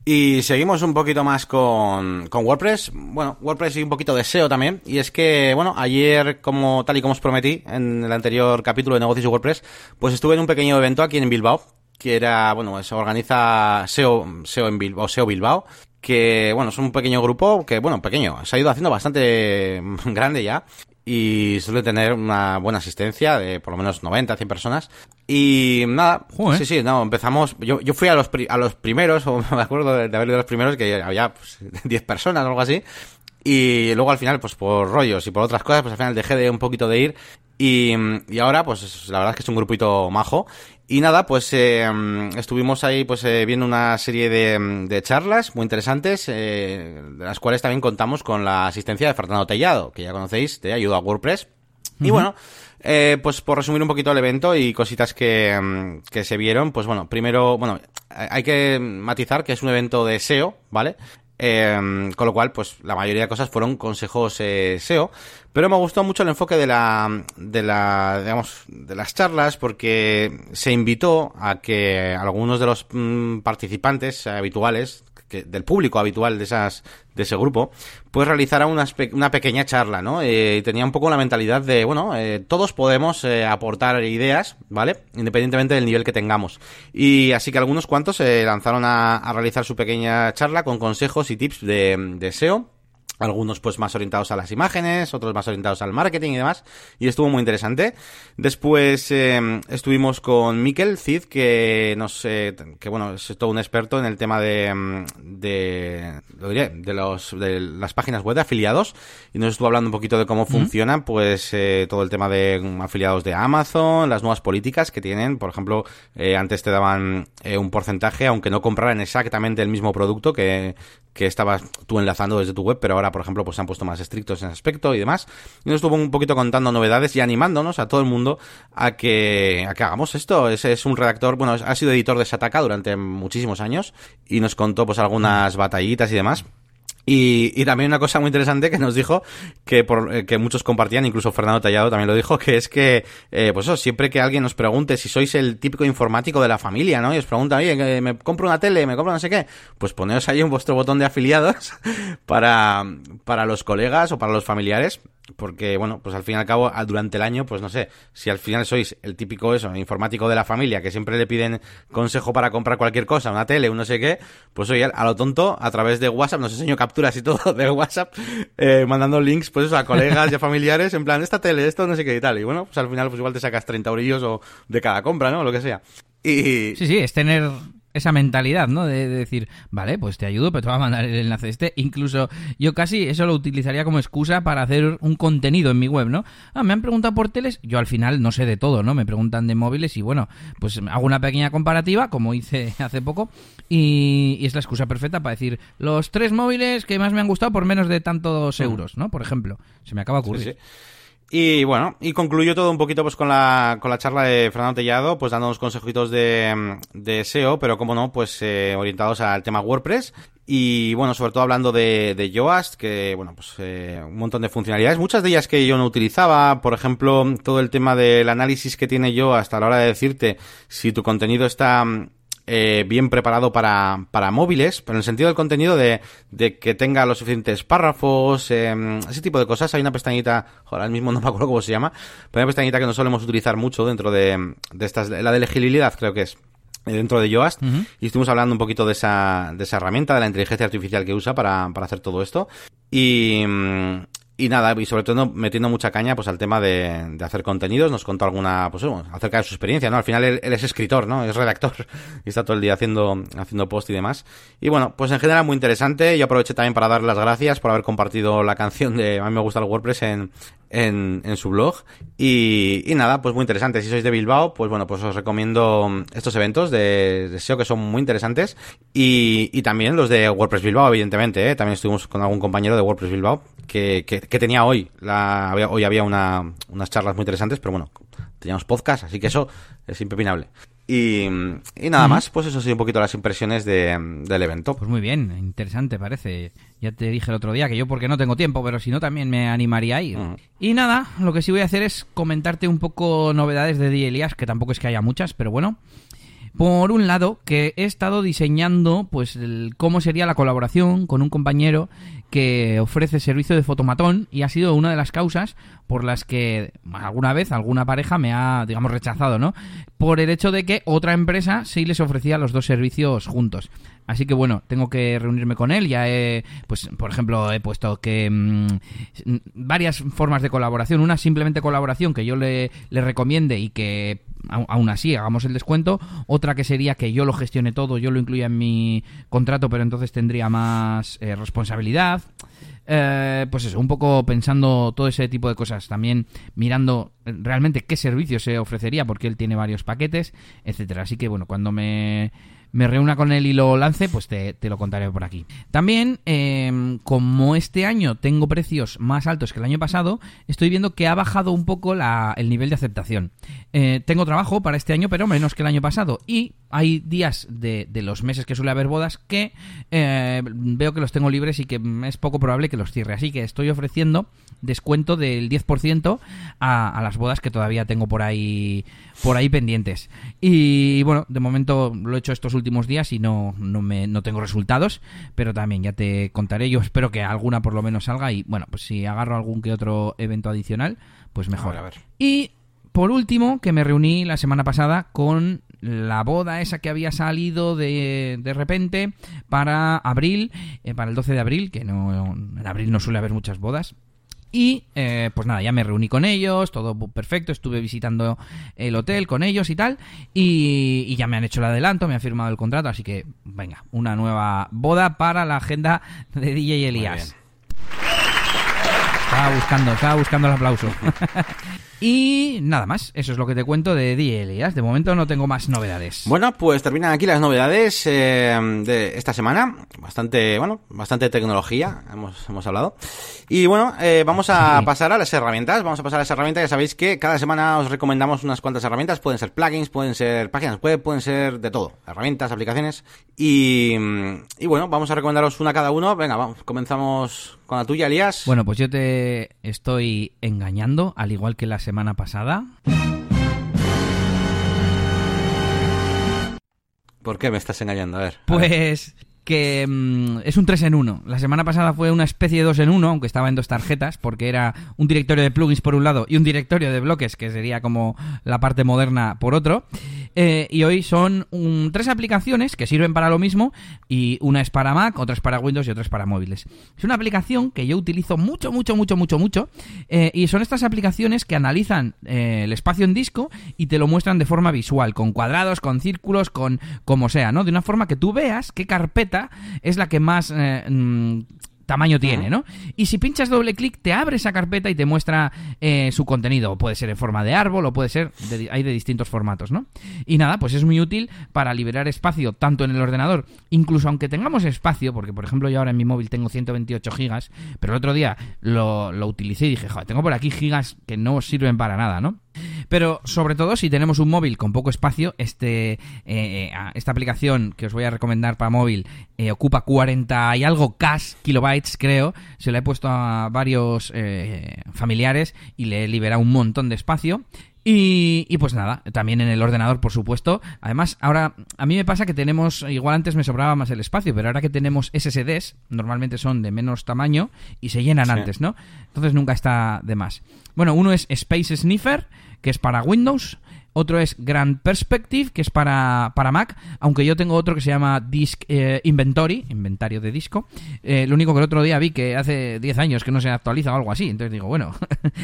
Y seguimos un poquito más con, con WordPress. Bueno, WordPress y un poquito de SEO también. Y es que, bueno, ayer, como tal y como os prometí en el anterior capítulo de negocios de WordPress, pues estuve en un pequeño evento aquí en Bilbao, que era, bueno, se organiza SEO, SEO en Bilbao, SEO Bilbao, que, bueno, es un pequeño grupo que, bueno, pequeño, se ha ido haciendo bastante grande ya. Y suele tener una buena asistencia de por lo menos 90, 100 personas. Y nada, Joder. sí, sí, no, empezamos. Yo, yo fui a los, pri- a los primeros, o me acuerdo de, de haber ido a los primeros, que había pues, 10 personas o algo así. Y luego al final, pues por rollos y por otras cosas, pues al final dejé de un poquito de ir. Y, y ahora, pues es- la verdad es que es un grupito majo. Y nada, pues eh, estuvimos ahí pues eh, viendo una serie de, de charlas muy interesantes, eh, de las cuales también contamos con la asistencia de Fernando Tellado, que ya conocéis, de Ayuda a WordPress. Y bueno, eh, pues por resumir un poquito el evento y cositas que, mm, que se vieron, pues bueno, primero, bueno, hay que matizar que es un evento de SEO, ¿vale? Eh, con lo cual, pues la mayoría de cosas fueron consejos eh, SEO, pero me gustó mucho el enfoque de la, de la, digamos, de las charlas porque se invitó a que algunos de los mm, participantes habituales del público habitual de esas de ese grupo, pues realizara una pequeña charla, ¿no? Eh, y tenía un poco la mentalidad de, bueno, eh, todos podemos eh, aportar ideas, ¿vale? Independientemente del nivel que tengamos. Y así que algunos cuantos se lanzaron a, a realizar su pequeña charla con consejos y tips de, de SEO. Algunos pues más orientados a las imágenes, otros más orientados al marketing y demás. Y estuvo muy interesante. Después eh, estuvimos con Miquel Cid, que nos, eh, que bueno, es todo un experto en el tema de, mm, de, lo diré, de los, de las páginas web de afiliados. Y nos estuvo hablando un poquito de cómo funciona, pues, eh, todo el tema de mm, afiliados de Amazon, las nuevas políticas que tienen. Por ejemplo, eh, antes te daban eh, un porcentaje, aunque no compraran exactamente el mismo producto que, que estabas tú enlazando desde tu web, pero ahora, por ejemplo, pues se han puesto más estrictos en ese aspecto y demás. Y nos estuvo un poquito contando novedades y animándonos a todo el mundo a que, a que hagamos esto. Ese es un redactor, bueno, ha sido editor de Sataka durante muchísimos años y nos contó pues algunas batallitas y demás. Y, también una cosa muy interesante que nos dijo que por eh, que muchos compartían, incluso Fernando Tallado también lo dijo, que es que eh, pues eso, siempre que alguien nos pregunte si sois el típico informático de la familia, ¿no? Y os pregunta, oye, me compro una tele, me compro no sé qué, pues poneos ahí en vuestro botón de afiliados para, para los colegas o para los familiares porque bueno, pues al fin y al cabo a- durante el año, pues no sé, si al final sois el típico eso, informático de la familia que siempre le piden consejo para comprar cualquier cosa, una tele, un no sé qué, pues oye, a lo tonto, a través de WhatsApp nos enseño captura capturas y todo del WhatsApp, eh, mandando links, pues eso, a colegas y a familiares, en plan, esta tele, esto no sé qué y tal. Y bueno, pues al final, pues igual te sacas 30 eurillos o de cada compra, ¿no? Lo que sea. Y... Sí, sí, es tener esa mentalidad, ¿no? De, decir, vale, pues te ayudo, pero te voy a mandar el enlace este. Incluso yo casi eso lo utilizaría como excusa para hacer un contenido en mi web, ¿no? Ah, me han preguntado por teles, yo al final no sé de todo, ¿no? Me preguntan de móviles y bueno, pues hago una pequeña comparativa, como hice hace poco, y, es la excusa perfecta para decir los tres móviles que más me han gustado por menos de tantos euros, ¿no? Por ejemplo, se me acaba de ocurrir. Y bueno, y concluyo todo un poquito pues con la, con la charla de Fernando Tellado, pues dándonos consejitos de, de SEO, pero como no, pues eh, orientados al tema WordPress. Y bueno, sobre todo hablando de, de Yoast, que bueno, pues eh, un montón de funcionalidades, muchas de ellas que yo no utilizaba, por ejemplo, todo el tema del análisis que tiene Yoast a la hora de decirte si tu contenido está eh, bien preparado para, para móviles, pero en el sentido del contenido de, de que tenga los suficientes párrafos, eh, ese tipo de cosas. Hay una pestañita, ahora mismo no me acuerdo cómo se llama, pero hay una pestañita que no solemos utilizar mucho dentro de, de estas, la de legibilidad creo que es eh, dentro de Yoast y estuvimos hablando un poquito de esa, de esa herramienta, de la inteligencia artificial que usa para, para hacer todo esto. Y, y nada, y sobre todo metiendo mucha caña pues al tema de, de hacer contenidos, nos contó alguna, pues bueno, acerca de su experiencia, ¿no? Al final él, es escritor, ¿no? Es redactor y está todo el día haciendo, haciendo post y demás. Y bueno, pues en general muy interesante. Yo aproveché también para dar las gracias por haber compartido la canción de A mí me gusta el WordPress en, en, en su blog. Y, y, nada, pues muy interesante. Si sois de Bilbao, pues bueno, pues os recomiendo estos eventos de, de SEO que son muy interesantes. Y, y también los de WordPress Bilbao, evidentemente, ¿eh? También estuvimos con algún compañero de WordPress Bilbao que, que, que tenía hoy. La, había, hoy había una, unas charlas muy interesantes, pero bueno, teníamos podcast, así que eso es impepinable. Y, y nada más, pues eso ha sido un poquito las impresiones de, del evento. Pues muy bien, interesante parece. Ya te dije el otro día que yo porque no tengo tiempo, pero si no también me animaría a ir. Y nada, lo que sí voy a hacer es comentarte un poco novedades de D. Elias, que tampoco es que haya muchas, pero bueno. Por un lado, que he estado diseñando pues el, cómo sería la colaboración con un compañero que ofrece servicio de fotomatón y ha sido una de las causas por las que alguna vez alguna pareja me ha, digamos, rechazado, ¿no? Por el hecho de que otra empresa sí les ofrecía los dos servicios juntos. Así que bueno, tengo que reunirme con él. Ya he, pues, por ejemplo, he puesto que mmm, varias formas de colaboración. Una simplemente colaboración que yo le, le recomiende y que aún así hagamos el descuento. Otra que sería que yo lo gestione todo, yo lo incluya en mi contrato, pero entonces tendría más eh, responsabilidad. Eh, pues eso, un poco pensando todo ese tipo de cosas. También mirando eh, realmente qué servicio se ofrecería, porque él tiene varios paquetes, etcétera. Así que bueno, cuando me me reúna con él y lo lance, pues te, te lo contaré por aquí. También, eh, como este año tengo precios más altos que el año pasado, estoy viendo que ha bajado un poco la, el nivel de aceptación. Eh, tengo trabajo para este año, pero menos que el año pasado. Y hay días de, de los meses que suele haber bodas que eh, veo que los tengo libres y que es poco probable que los cierre. Así que estoy ofreciendo descuento del 10% a, a las bodas que todavía tengo por ahí por ahí pendientes. Y bueno, de momento lo he hecho estos últimos días y no, no, me, no tengo resultados, pero también ya te contaré. Yo espero que alguna por lo menos salga y bueno, pues si agarro algún que otro evento adicional, pues mejor. A ver, a ver. Y por último, que me reuní la semana pasada con la boda esa que había salido de, de repente para abril, eh, para el 12 de abril, que no en abril no suele haber muchas bodas. Y eh, pues nada, ya me reuní con ellos, todo perfecto, estuve visitando el hotel con ellos y tal, y, y, ya me han hecho el adelanto, me han firmado el contrato, así que venga, una nueva boda para la agenda de DJ Elías. Estaba buscando, estaba buscando el aplauso. Y nada más, eso es lo que te cuento de DJ Elias. De momento no tengo más novedades. Bueno, pues terminan aquí las novedades eh, de esta semana. Bastante, bueno, bastante tecnología, hemos, hemos hablado. Y bueno, eh, vamos a sí. pasar a las herramientas. Vamos a pasar a las herramientas. Ya sabéis que cada semana os recomendamos unas cuantas herramientas. Pueden ser plugins, pueden ser páginas web, pueden ser de todo. Herramientas, aplicaciones. Y, y bueno, vamos a recomendaros una cada uno. Venga, vamos, comenzamos con la tuya, Elías. Bueno, pues yo te estoy engañando, al igual que la semana pasada. ¿Por qué me estás engañando? A ver. Pues que mm, es un 3 en 1. La semana pasada fue una especie de 2 en 1, aunque estaba en dos tarjetas, porque era un directorio de plugins por un lado y un directorio de bloques, que sería como la parte moderna por otro. Eh, y hoy son tres aplicaciones que sirven para lo mismo y una es para Mac, otra es para Windows y otra es para móviles. Es una aplicación que yo utilizo mucho, mucho, mucho, mucho, mucho eh, y son estas aplicaciones que analizan eh, el espacio en disco y te lo muestran de forma visual, con cuadrados, con círculos, con como sea, ¿no? De una forma que tú veas qué carpeta es la que más mm, tamaño tiene, ¿no? Y si pinchas doble clic, te abre esa carpeta y te muestra eh, su contenido. Puede ser en forma de árbol o puede ser, hay de distintos formatos, ¿no? Y nada, pues es muy útil para liberar espacio tanto en el ordenador, incluso aunque tengamos espacio, porque por ejemplo yo ahora en mi móvil tengo 128 gigas, pero el otro día lo, lo utilicé y dije, joder, tengo por aquí gigas que no sirven para nada, ¿no? Pero sobre todo si tenemos un móvil con poco espacio, este, eh, eh, esta aplicación que os voy a recomendar para móvil eh, ocupa 40 y algo cash kilobytes, creo. Se lo he puesto a varios familiares y le libera un montón de espacio. Y, y, pues nada, también en el ordenador, por supuesto. Además, ahora a mí me pasa que tenemos, igual antes me sobraba más el espacio, pero ahora que tenemos SSDs, normalmente son de menos tamaño y se llenan antes, ¿no? Entonces nunca está de más. Bueno, uno es Space Sniffer, que es para Windows. Otro es Grand Perspective, que es para, para Mac, aunque yo tengo otro que se llama Disk eh, Inventory, inventario de disco. Eh, lo único que el otro día vi que hace 10 años que no se actualiza o algo así, entonces digo, bueno,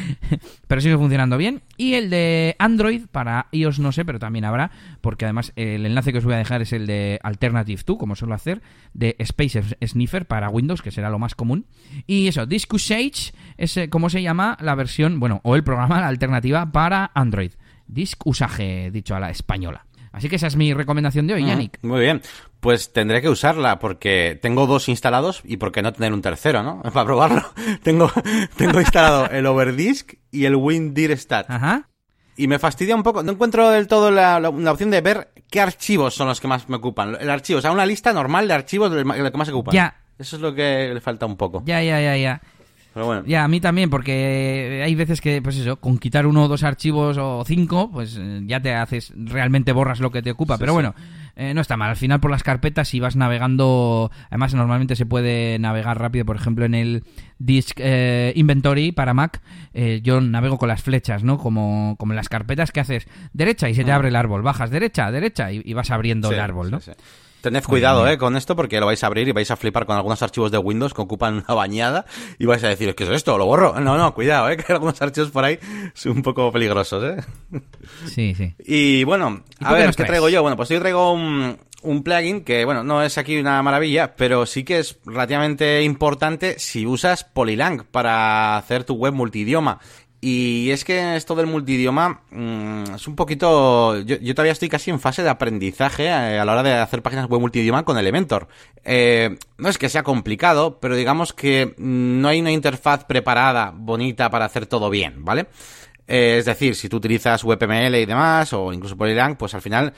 pero sigue funcionando bien. Y el de Android, para iOS no sé, pero también habrá, porque además el enlace que os voy a dejar es el de Alternative 2, como suelo hacer, de Space Sniffer para Windows, que será lo más común. Y eso, Discusage es eh, como se llama la versión, bueno, o el programa, la alternativa para Android. Disc Usage, dicho a la española. Así que esa es mi recomendación de hoy, Yannick. Muy bien. Pues tendré que usarla porque tengo dos instalados y por qué no tener un tercero, ¿no? Para probarlo. tengo, tengo instalado el Overdisk y el WinDirStat. Ajá. Y me fastidia un poco. No encuentro del todo la, opción de ver qué archivos son los que más me ocupan. El archivo, o sea, una lista normal de archivos de lo que más se ocupan. Ya. Eso es lo que le falta un poco. Ya, ya, ya, ya. Ya, a mí también, porque hay veces que, pues eso, con quitar uno o dos archivos o cinco, pues eh, ya te haces, realmente borras lo que te ocupa. Pero bueno, eh, no está mal. Al final por las carpetas, si vas navegando, además normalmente se puede navegar rápido, por ejemplo en el Disk eh, Inventory para Mac, yo navego con las flechas, ¿no? Como, como en las carpetas que haces derecha y se te mm. abre el árbol, bajas derecha, derecha y, vas abriendo el árbol, ¿no? Tened cuidado eh, con esto porque lo vais a abrir y vais a flipar con algunos archivos de Windows que ocupan una bañada y vais a decir, ¿qué es esto? ¿Lo borro? No, no, cuidado, eh, que hay algunos archivos por ahí son un poco peligrosos. ¿eh? Sí, sí. Y bueno, a ver, ¿qué traigo yo? Bueno, pues yo traigo un, un plugin que, bueno, no es aquí una maravilla, pero sí que es relativamente importante si usas Polylang para hacer tu web multidioma. Y es que esto del multidioma mm, es un poquito... Yo, todavía estoy casi en fase de aprendizaje eh, a la hora de hacer páginas web multidioma con Elementor. Eh, no es que sea complicado, pero digamos que no hay una interfaz preparada, bonita para hacer todo bien, ¿vale? Eh, es decir, si tú utilizas WebML y demás, o incluso Polylang, pues al final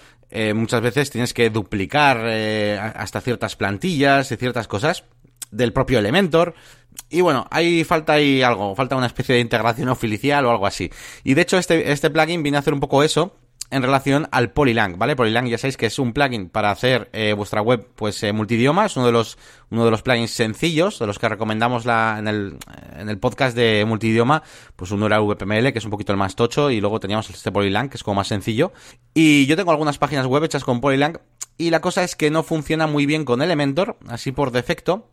muchas veces tienes que duplicar hasta ciertas plantillas y ciertas cosas del propio Elementor. Y bueno, ahí falta ahí algo, falta una especie de integración oficial o algo así. Y de hecho este, este plugin viene a hacer un poco eso en relación al Polylang, ¿vale? Polylang ya sabéis que es un plugin para hacer eh, vuestra web pues eh, multidioma, es uno de los uno de los plugins sencillos, de los que recomendamos la, en, el, en el podcast de multidioma, pues uno era VPML, que es un poquito el más tocho, y luego teníamos este Polylang, que es como más sencillo. Y yo tengo algunas páginas web hechas con Polylang, y la cosa es que no funciona muy bien con Elementor, así por defecto,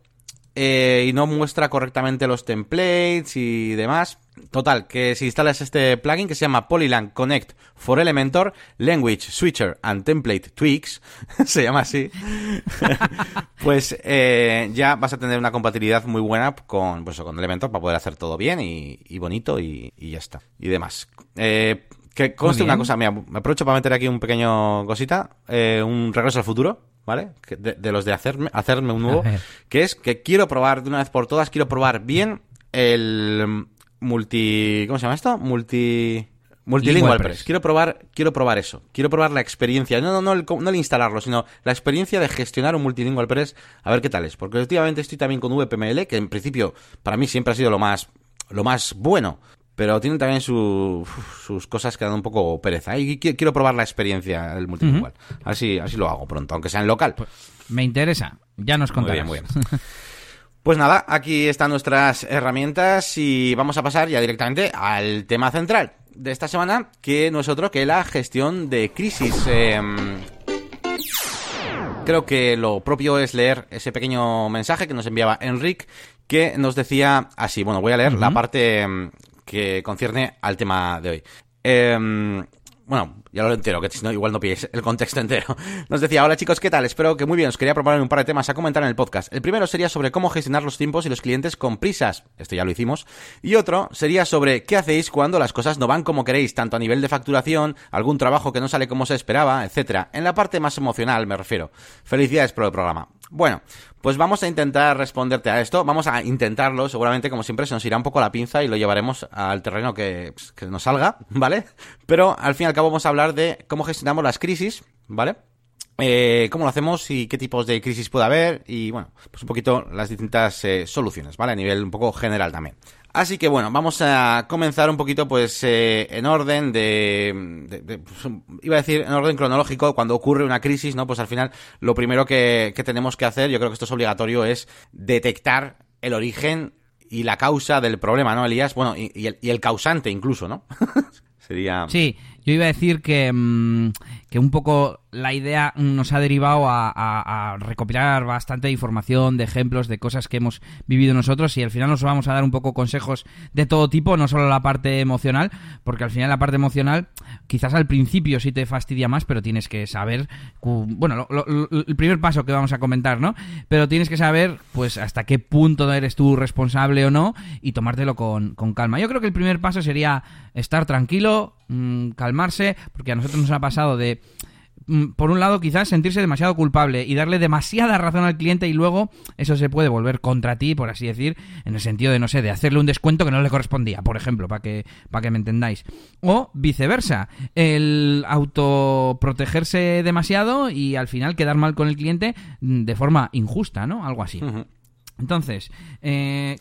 eh, y no muestra correctamente los templates y demás. Total, que si instalas este plugin que se llama Polylang Connect for Elementor Language Switcher and Template Tweaks, se llama así, pues eh, ya vas a tener una compatibilidad muy buena con, pues, con Elementor para poder hacer todo bien y, bonito y, ya está. Y demás. Eh, que conste una cosa, mía, me aprovecho para meter aquí un pequeño cosita, un regreso al futuro. ¿Vale? De, los de hacerme, hacerme un nuevo, que es que quiero probar de una vez por todas, quiero probar bien el multi... ¿Cómo se llama esto? Multi... Multilingual Press. Quiero probar, quiero probar eso. Quiero probar la experiencia. No, no, no, el, no el instalarlo, sino la experiencia de gestionar un Multilingual Press. A ver qué tal es. Porque últimamente estoy también con VPML, que en principio para mí siempre ha sido lo más, lo más bueno pero tienen también sus cosas que dan un poco pereza. Y quiero probar la experiencia del multilingual. así, así lo hago pronto, aunque sea en local. Pues, me interesa, ya nos contarás. Muy bien, muy bien. Pues nada, aquí están nuestras herramientas y vamos a pasar ya directamente al tema central de esta semana, que no es otro que la gestión de crisis. Em, creo que lo propio es leer ese pequeño mensaje que nos enviaba Enric, que nos decía así. Bueno, voy a leer la parte em, que concierne al tema de hoy. Eh, bueno, ya lo entero, que si no, igual no pilléis el contexto entero. Nos decía, hola chicos, ¿qué tal? Espero que muy bien, os quería proponer un par de temas a comentar en el podcast. El primero sería sobre cómo gestionar los tiempos y los clientes con prisas. Esto ya lo hicimos. Y otro sería sobre qué hacéis cuando las cosas no van como queréis, tanto a nivel de facturación, algún trabajo que no sale como se esperaba, etcétera. En la parte más emocional me refiero. Felicidades por el programa. Bueno, pues vamos a intentar responderte a esto. Vamos a intentarlo. Seguramente, como siempre, se nos irá un poco la pinza y lo llevaremos al terreno que, que nos salga, ¿vale? Pero al fin y al cabo vamos a hablar de cómo gestionamos las crisis, ¿vale? Eh, cómo lo hacemos y qué tipos de crisis puede haber y bueno, pues un poquito las distintas eh, soluciones, ¿vale? A nivel un poco general también. Así que bueno, vamos a comenzar un poquito pues eh, en orden de, pues, iba a decir en orden cronológico, cuando ocurre una crisis, ¿no? Pues al final lo primero que, tenemos que hacer, yo creo que esto es obligatorio, es detectar el origen y la causa del problema, ¿no, Elías? Bueno, y, el, y el causante incluso, ¿no? Sería... Sí, yo iba a decir que, mm, que un poco la idea nos ha derivado a, recopilar bastante información, de ejemplos, de cosas que hemos vivido nosotros y al final nos vamos a dar un poco consejos de todo tipo, no solo la parte emocional, porque al final la parte emocional quizás al principio sí te fastidia más, pero tienes que saber, bueno, el primer paso que vamos a comentar, ¿no? Pero tienes que saber pues hasta qué punto eres tú responsable o no y tomártelo con, con calma. Yo creo que el primer paso sería estar tranquilo, mm, calmarse, porque a nosotros nos ha pasado de Mm, por un lado, quizás sentirse demasiado culpable y darle demasiada razón al cliente y luego eso se puede volver contra ti, por así decir, en el sentido de, no sé, de hacerle un descuento que no le correspondía, por ejemplo, para que, para que me entendáis. O viceversa, el autoprotegerse demasiado y al final quedar mal con el cliente mm, de forma injusta, ¿no? Algo así. Entonces, eh,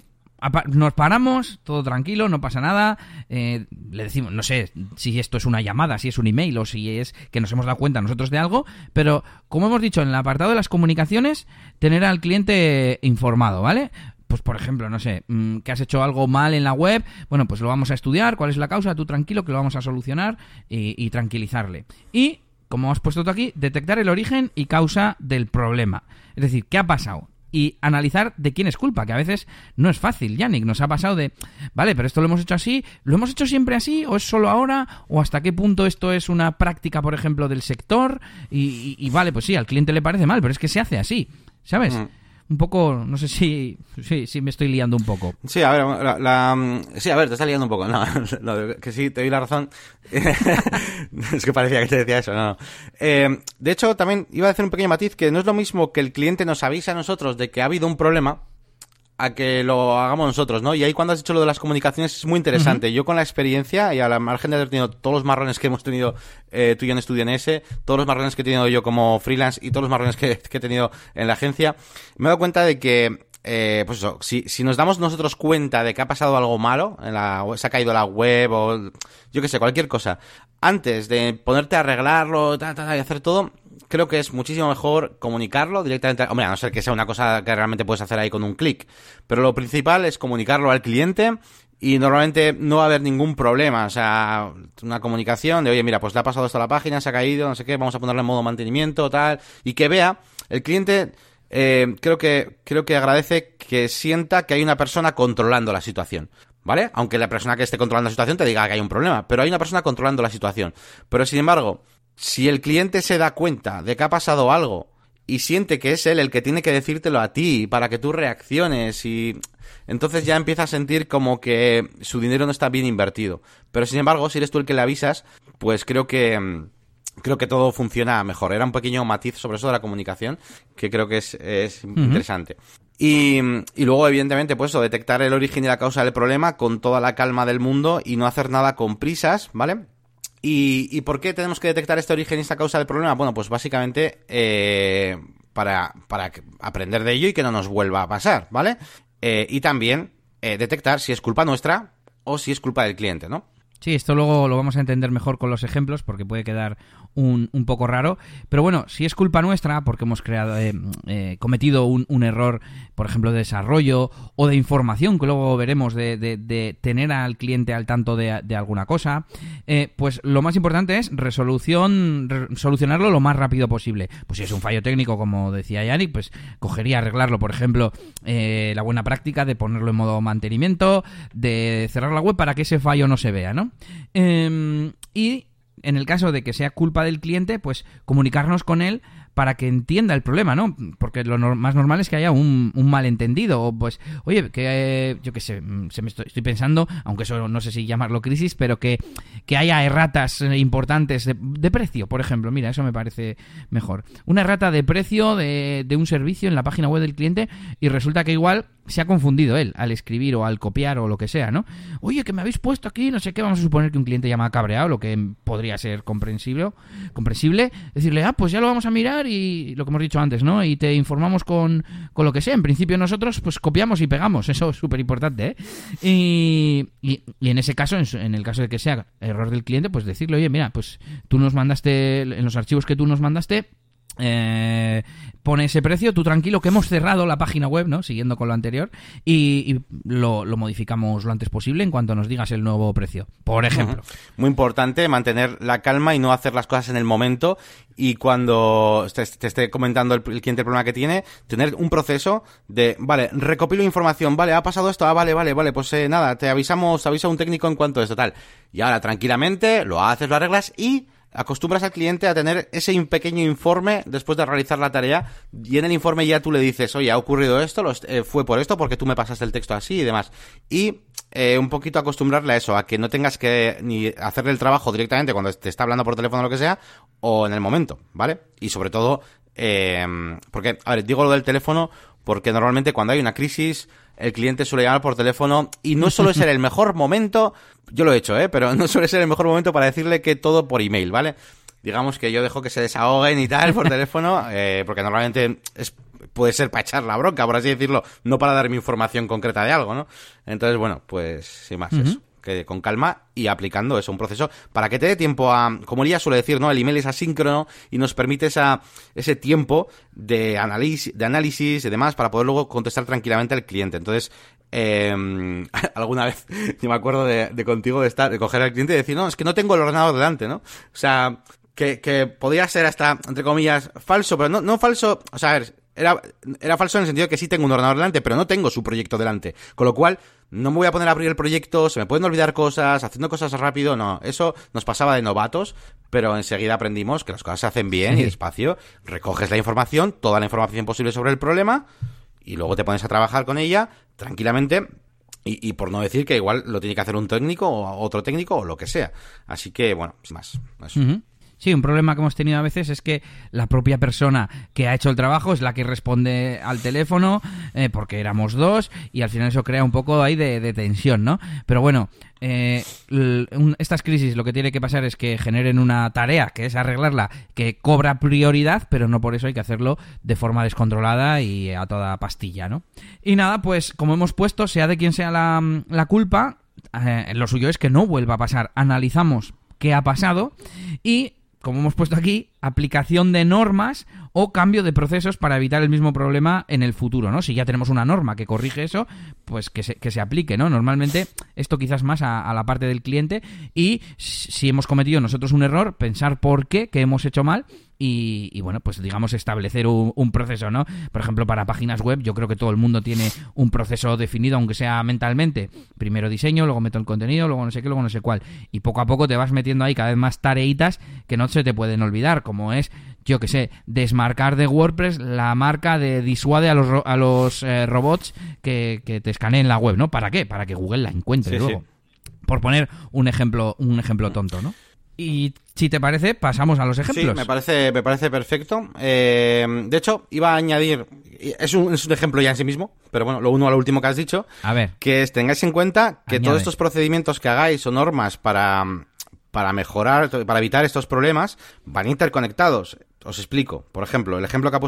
nos paramos, todo tranquilo, no pasa nada. Eh, le decimos, no sé si esto es una llamada, si es un email o si es que nos hemos dado cuenta nosotros de algo, pero como hemos dicho en el apartado de las comunicaciones, tener al cliente informado, ¿vale? Pues por ejemplo, no sé, mm, que has hecho algo mal en la web, bueno, pues lo vamos a estudiar, cuál es la causa, tú tranquilo, que lo vamos a solucionar y, y tranquilizarle. Y, como has puesto tú aquí, detectar el origen y causa del problema. Es decir, ¿qué ha pasado? Y analizar de quién es culpa, que a veces no es fácil. Yannick, nos ha pasado de, vale, pero esto lo hemos hecho así, ¿lo hemos hecho siempre así o es solo ahora? ¿O hasta qué punto esto es una práctica, por ejemplo, del sector? Y, vale, pues sí, al cliente le parece mal, pero es que se hace así, ¿sabes? Mm un poco, no sé si, si, me estoy liando un poco. Sí, a ver, la, sí, a ver, te está liando un poco. No, que sí, te doy la razón. es que parecía que te decía eso, no. Eh, de hecho, también iba a hacer un pequeño matiz que no es lo mismo que el cliente nos avisa a nosotros de que ha habido un problema a que lo hagamos nosotros, ¿no? Y ahí cuando has dicho lo de las comunicaciones es muy interesante. Yo con la experiencia y a la margen de haber tenido todos los marrones que hemos tenido eh, tú y yo en Estudio ese, todos los marrones que he tenido yo como freelance y todos los marrones que, he tenido en la agencia, me he dado cuenta de que eh, pues eso, si, si nos damos nosotros cuenta de que ha pasado algo malo, en la, se ha caído la web o yo qué sé, cualquier cosa, antes de ponerte a arreglarlo ta, ta, y hacer todo, creo que es muchísimo mejor comunicarlo directamente. Hombre, a no ser que sea una cosa que realmente puedes hacer ahí con un clic. Pero lo principal es comunicarlo al cliente y normalmente no va a haber ningún problema. O sea, una comunicación de, oye, mira, pues le ha pasado esto a la página, se ha caído, no sé qué, vamos a ponerle en modo mantenimiento, tal. Y que vea, el cliente. Eh, creo que creo que agradece que sienta que hay una persona controlando la situación. ¿Vale? Aunque la persona que esté controlando la situación te diga que hay un problema, pero hay una persona controlando la situación. Pero sin embargo, si el cliente se da cuenta de que ha pasado algo y siente que es él el que tiene que decírtelo a ti para que tú reacciones y entonces ya empieza a sentir como que su dinero no está bien invertido. Pero sin embargo, si eres tú el que le avisas, pues creo que mm, creo que todo funciona mejor. Era un pequeño matiz sobre eso de la comunicación que creo que es, interesante. Y, y, luego, evidentemente, pues eso, detectar el origen y la causa del problema con toda la calma del mundo y no hacer nada con prisas, ¿vale? ¿Y, por qué tenemos que detectar este origen y esta causa del problema? Bueno, pues básicamente eh, para, para aprender de ello y que no nos vuelva a pasar, ¿vale? Eh, y también eh, detectar si es culpa nuestra o si es culpa del cliente, ¿no? Sí, esto luego lo vamos a entender mejor con los ejemplos porque puede quedar un, un poco raro. Pero bueno, si es culpa nuestra porque hemos creado, eh, eh, cometido un, un, error, por ejemplo, de desarrollo o de información, que luego veremos de, de, tener al cliente al tanto de, de alguna cosa, eh, pues lo más importante es resolución, re solucionarlo lo más rápido posible. Pues si es un fallo técnico, como decía Yannick, pues cogería arreglarlo, por ejemplo, eh, la buena práctica de ponerlo en modo mantenimiento, de cerrar la web para que ese fallo no se vea, ¿no? Eh, y en el caso de que sea culpa del cliente, pues comunicarnos con él para que entienda el problema, ¿no? Porque lo más normal es que haya un, malentendido. O pues, oye, que eh, yo qué sé, se me estoy, estoy, pensando, aunque eso no sé si llamarlo crisis, pero que, que haya erratas importantes de, de, precio, por ejemplo. Mira, eso me parece mejor. Una errata de precio de, de un servicio en la página web del cliente y resulta que igual se ha confundido él al escribir o al copiar o lo que sea, ¿no? Oye, que me habéis puesto aquí, no sé qué, vamos a suponer que un cliente llama cabreado, lo que podría ser comprensible, comprensible, decirle, ah, pues ya lo vamos a mirar y lo que hemos dicho antes, ¿no? Y te informamos con, con lo que sea. En principio nosotros pues copiamos y pegamos, eso es súper importante, ¿eh? Y, en ese caso, en, en, el caso de que sea error del cliente, pues decirle, oye, mira, pues tú nos mandaste, en los archivos que tú nos mandaste, eh, pone ese precio, tú tranquilo que hemos cerrado la página web, ¿no? Siguiendo con lo anterior, y, y lo, lo, modificamos lo antes posible en cuanto nos digas el nuevo precio, por ejemplo. Muy importante mantener la calma y no hacer las cosas en el momento y cuando te, te esté comentando el, el, cliente el problema que tiene, tener un proceso de, vale, recopilo información, vale, ha pasado esto, ah, vale, vale, vale, pues eh, nada, te avisamos, avisa un técnico en cuanto a esto, tal. Y ahora tranquilamente lo haces, lo arreglas y acostumbras al cliente a tener ese pequeño informe después de realizar la tarea y en el informe ya tú le dices, oye, ha ocurrido esto, eh, fue por esto, porque tú me pasaste el texto así y demás. Y eh, un poquito acostumbrarle a eso, a que no tengas que ni hacerle el trabajo directamente cuando te está hablando por teléfono o lo que sea, o en el momento, ¿vale? Y sobre todo, eh, porque, a ver, digo lo del teléfono porque normalmente cuando hay una crisis el cliente suele llamar por teléfono y no suele ser el mejor momento, yo lo he hecho, ¿eh? pero no suele ser el mejor momento para decirle que todo por email, ¿vale? Digamos que yo dejo que se desahoguen y tal por teléfono, eh, porque normalmente es, puede ser para echar la bronca, por así decirlo, no para darme información concreta de algo, ¿no? Entonces, bueno, pues sin más, uh -huh. eso que con calma y aplicando eso, un proceso para que te dé tiempo a, como Lía suele decir, ¿no? El email es asíncrono y nos permite esa, ese tiempo de análisis, de análisis y demás para poder luego contestar tranquilamente al cliente. Entonces, eh, alguna vez, yo me acuerdo de, de, contigo de estar, de coger al cliente y decir, no, es que no tengo el ordenador delante, ¿no? O sea, que, que podría ser hasta, entre comillas, falso, pero no, no falso, o sea, a ver, era, era falso en el sentido de que sí tengo un ordenador delante, pero no tengo su proyecto delante. Con lo cual, no me voy a poner a abrir el proyecto, se me pueden olvidar cosas, haciendo cosas rápido, no. Eso nos pasaba de novatos, pero enseguida aprendimos que las cosas se hacen bien sí. y despacio. Recoges la información, toda la información posible sobre el problema, y luego te pones a trabajar con ella tranquilamente. Y, y por no decir que igual lo tiene que hacer un técnico o otro técnico o lo que sea. Así que, bueno, sin más. Eso. Uh -huh. Sí, un problema que hemos tenido a veces es que la propia persona que ha hecho el trabajo es la que responde al teléfono, eh, porque éramos dos, y al final eso crea un poco ahí de, tensión, ¿no? Pero bueno, eh, estas crisis lo que tiene que pasar es que generen una tarea, que es arreglarla, que cobra prioridad, pero no por eso hay que hacerlo de forma descontrolada y a toda pastilla, ¿no? Y nada, pues como hemos puesto, sea de quien sea la, la culpa, eh, lo suyo es que no vuelva a pasar. Analizamos qué ha pasado y como hemos puesto aquí, aplicación de normas o cambio de procesos para evitar el mismo problema en el futuro, ¿no? Si ya tenemos una norma que corrige eso, pues que se, que se aplique, ¿no? Normalmente esto quizás más a, la parte del cliente y si hemos cometido nosotros un error, pensar por qué, qué hemos hecho mal y, y, bueno, pues digamos establecer un, un, proceso, ¿no? Por ejemplo, para páginas web yo creo que todo el mundo tiene un proceso definido, aunque sea mentalmente. Primero diseño, luego meto el contenido, luego no sé qué, luego no sé cuál. Y poco a poco te vas metiendo ahí cada vez más tareitas que no se te pueden olvidar, como es, yo que sé, desmarcar de WordPress la marca de disuade a los, a los eh, robots que, que, te escaneen la web, ¿no? ¿Para qué? Para que Google la encuentre sí, luego. Sí. Por poner un ejemplo, un ejemplo tonto, ¿no? Y si te parece, pasamos a los ejemplos. Sí, me parece, me parece perfecto. Eh, de hecho, iba a añadir, es un, es un, ejemplo ya en sí mismo, pero bueno, lo uno a lo último que has dicho. A ver. Que tengáis en cuenta que Añade. todos estos procedimientos que hagáis o normas para, para mejorar, para evitar estos problemas, van interconectados. Os explico. Por ejemplo, el ejemplo que ha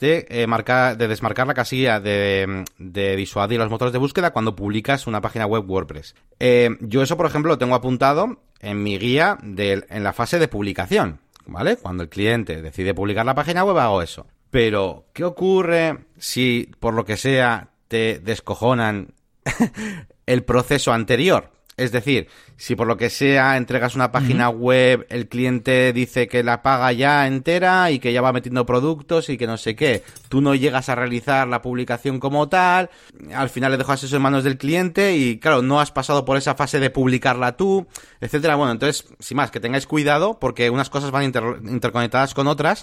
de, eh, marcar, de desmarcar la casilla de, de disuadir los motores de búsqueda cuando publicas una página web WordPress. Eh, yo eso, por ejemplo, lo tengo apuntado en mi guía de, en la fase de publicación. ¿Vale? Cuando el cliente decide publicar la página web, hago eso. Pero, ¿qué ocurre si, por lo que sea, te descojonan el proceso anterior? Es decir, si por lo que sea entregas una página web, el cliente dice que la paga ya entera y que ya va metiendo productos y que no sé qué, tú no llegas a realizar la publicación como tal, al final le dejas eso en manos del cliente y claro, no has pasado por esa fase de publicarla tú, etcétera. Bueno, entonces, sin más, que tengáis cuidado porque unas cosas van interconectadas con otras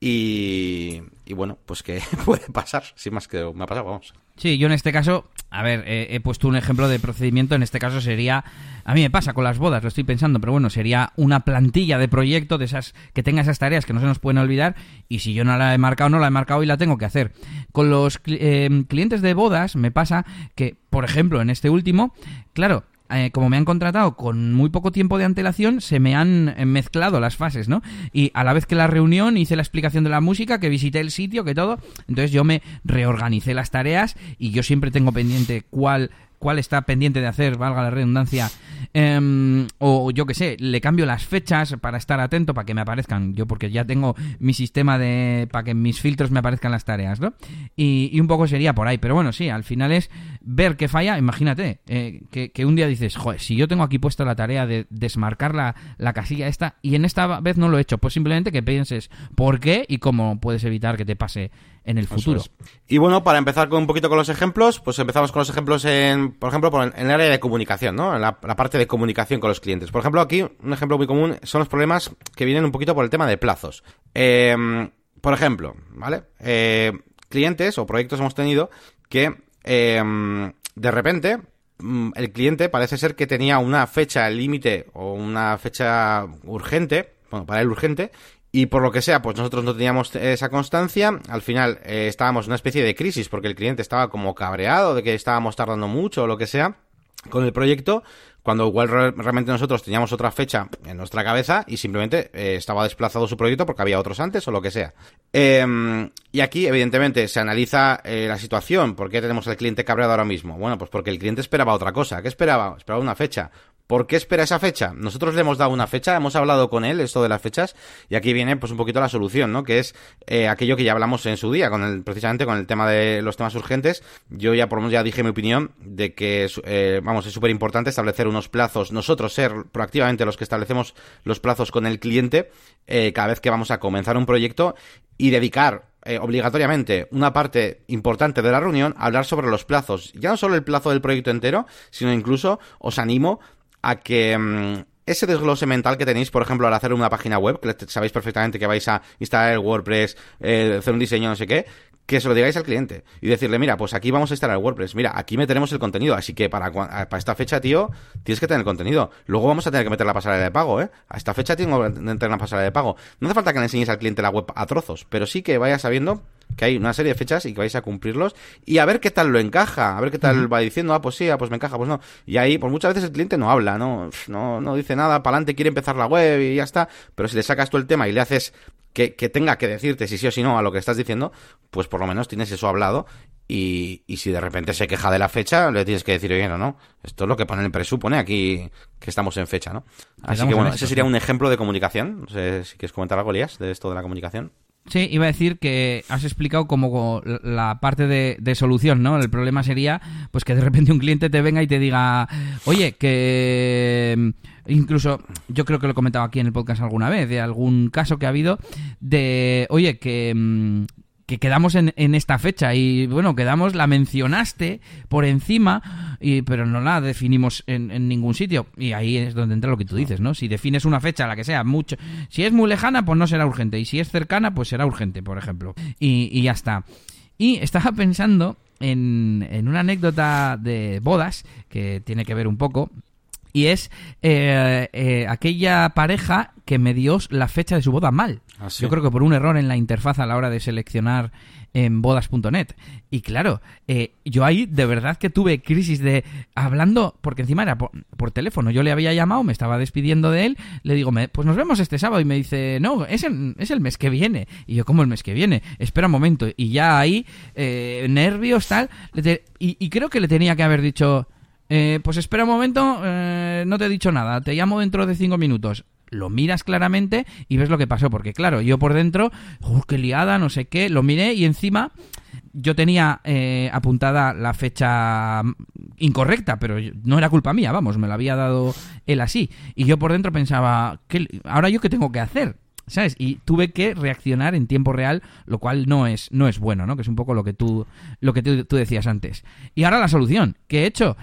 y, y bueno, pues que puede pasar, sin más que me ha pasado, vamos. Sí, yo en este caso, a ver, he puesto un ejemplo de procedimiento, en este caso sería, a mí me pasa con las bodas, lo estoy pensando, pero bueno, sería una plantilla de proyecto de esas que tenga esas tareas que no se nos pueden olvidar y si yo no la he marcado, no la he marcado y la tengo que hacer. Con los eh, clientes de bodas me pasa que, por ejemplo, en este último, claro, eh, como me han contratado con muy poco tiempo de antelación, se me han eh, mezclado las fases, ¿no? Y a la vez que la reunión hice la explicación de la música, que visité el sitio, que todo, entonces yo me reorganicé las tareas y yo siempre tengo pendiente cuál cuál está pendiente de hacer, valga la redundancia, em, o yo que sé, le cambio las fechas para estar atento, para que me aparezcan, yo porque ya tengo mi sistema de, para que mis filtros me aparezcan las tareas, ¿no? Y, un poco sería por ahí, pero bueno, sí, al final es ver qué falla, imagínate, eh, que, un día dices, joder, si yo tengo aquí puesto la tarea de desmarcar la, la casilla esta y en esta vez no lo he hecho, pues simplemente que pienses por qué y cómo puedes evitar que te pase en el futuro. Y bueno, para empezar con un poquito con los ejemplos, pues empezamos con los ejemplos en, por ejemplo, en el área de comunicación, ¿no? En la, parte de comunicación con los clientes. Por ejemplo, aquí un ejemplo muy común son los problemas que vienen un poquito por el tema de plazos. Em, por ejemplo, ¿vale? Eh, clientes o proyectos hemos tenido que em, de repente mm, el cliente parece ser que tenía una fecha límite o una fecha urgente, bueno, para él urgente, y por lo que sea, pues nosotros no teníamos esa constancia. Al final eh, estábamos en una especie de crisis porque el cliente estaba como cabreado de que estábamos tardando mucho o lo que sea con el proyecto, cuando igual realmente nosotros teníamos otra fecha en nuestra cabeza y simplemente eh, estaba desplazado su proyecto porque había otros antes o lo que sea. Em, y aquí, evidentemente, se analiza eh, la situación. ¿Por qué tenemos al cliente cabreado ahora mismo? Bueno, pues porque el cliente esperaba otra cosa. ¿Qué esperaba? Esperaba una fecha. ¿Por qué espera esa fecha? Nosotros le hemos dado una fecha, hemos hablado con él esto de las fechas y aquí viene pues un poquito la solución, ¿no? Que es eh, aquello que ya hablamos en su día, con el, precisamente con el tema de los temas urgentes. Yo ya por lo menos ya dije mi opinión de que eh, vamos es súper importante establecer unos plazos, nosotros ser proactivamente los que establecemos los plazos con el cliente eh, cada vez que vamos a comenzar un proyecto y dedicar obligatoriamente una parte importante de la reunión a hablar sobre los plazos. Ya no solo el plazo del proyecto entero, sino incluso os animo a que mm, ese desglose mental que tenéis, por ejemplo, al hacer una página web, que sabéis perfectamente que vais a instalar el WordPress, eh, hacer un diseño, no sé qué, que se lo digáis al cliente y decirle, mira, pues aquí vamos a instalar el WordPress, mira, aquí meteremos el contenido, así que para, para esta fecha, tío, tienes que tener el contenido. Luego vamos a tener que meter la pasarela de pago, ¿eh? A esta fecha tengo que tener la pasarela de pago. No hace falta que le enseñéis al cliente la web a trozos, pero sí que vaya sabiendo que hay una serie de fechas y que vais a cumplirlos y a ver qué tal lo encaja, a ver qué tal va diciendo, ah, pues sí, ah, pues me encaja, pues no. Y ahí, pues muchas veces el cliente no habla, no, no, no dice nada, para adelante quiere empezar la web y ya está, pero si le sacas tú el tema y le haces que, tenga que decirte si sí o si no a lo que estás diciendo, pues por lo menos tienes eso hablado y, y, si de repente se queja de la fecha, le tienes que decir, oye, no, no, esto es lo que pone en el presupone aquí que estamos en fecha, ¿no? Así que bueno, ese sería un ejemplo de comunicación. No sé si quieres comentar algo, Elías, de esto de la comunicación. Sí, iba a decir que has explicado como la parte de, de, solución, ¿no? El problema sería, pues que de repente un cliente te venga y te diga, oye, que Incluso, yo creo que lo he comentado aquí en el podcast alguna vez, de algún caso que ha habido de, oye, que mm, que quedamos en, en, esta fecha y bueno, quedamos, la mencionaste por encima, y, pero no la definimos en, en, ningún sitio. Y ahí es donde entra lo que tú dices, ¿no? Si defines una fecha, la que sea, mucho, si es muy lejana, pues no será urgente. Y si es cercana, pues será urgente, por ejemplo. Y, y ya está. Y estaba pensando en, en una anécdota de bodas que tiene que ver un poco y es eh, eh, aquella pareja que me dio la fecha de su boda mal. Ah, sí. Yo creo que por un error en la interfaz a la hora de seleccionar en bodas.net. Y claro, eh, yo ahí de verdad que tuve crisis de hablando, porque encima era por, por teléfono. Yo le había llamado, me estaba despidiendo de él, le digo, "Me- pues nos vemos este sábado. Y me dice, no, es el, es el mes que viene. Y yo, ¿cómo el mes que viene? Espera un momento. Y ya ahí, eh, nervios, tal. le te- y, y creo que le tenía que haber dicho, eh, pues espera un momento, eh, no te he dicho nada, te llamo dentro de cinco minutos. Lo miras claramente y ves lo que pasó, porque claro, yo por dentro, ¡uh, qué liada, no sé qué, lo miré y encima yo tenía eh, apuntada la fecha incorrecta, pero no era culpa mía, vamos, me lo había dado él así. Y yo por dentro pensaba, ¿qué, ahora yo qué tengo que hacer? ¿Sabes? Y tuve que reaccionar en tiempo real, lo cual no es, no es bueno, ¿no? Que es un poco lo que tú, lo que tú, tú decías antes. Y ahora la solución, ¿qué he hecho?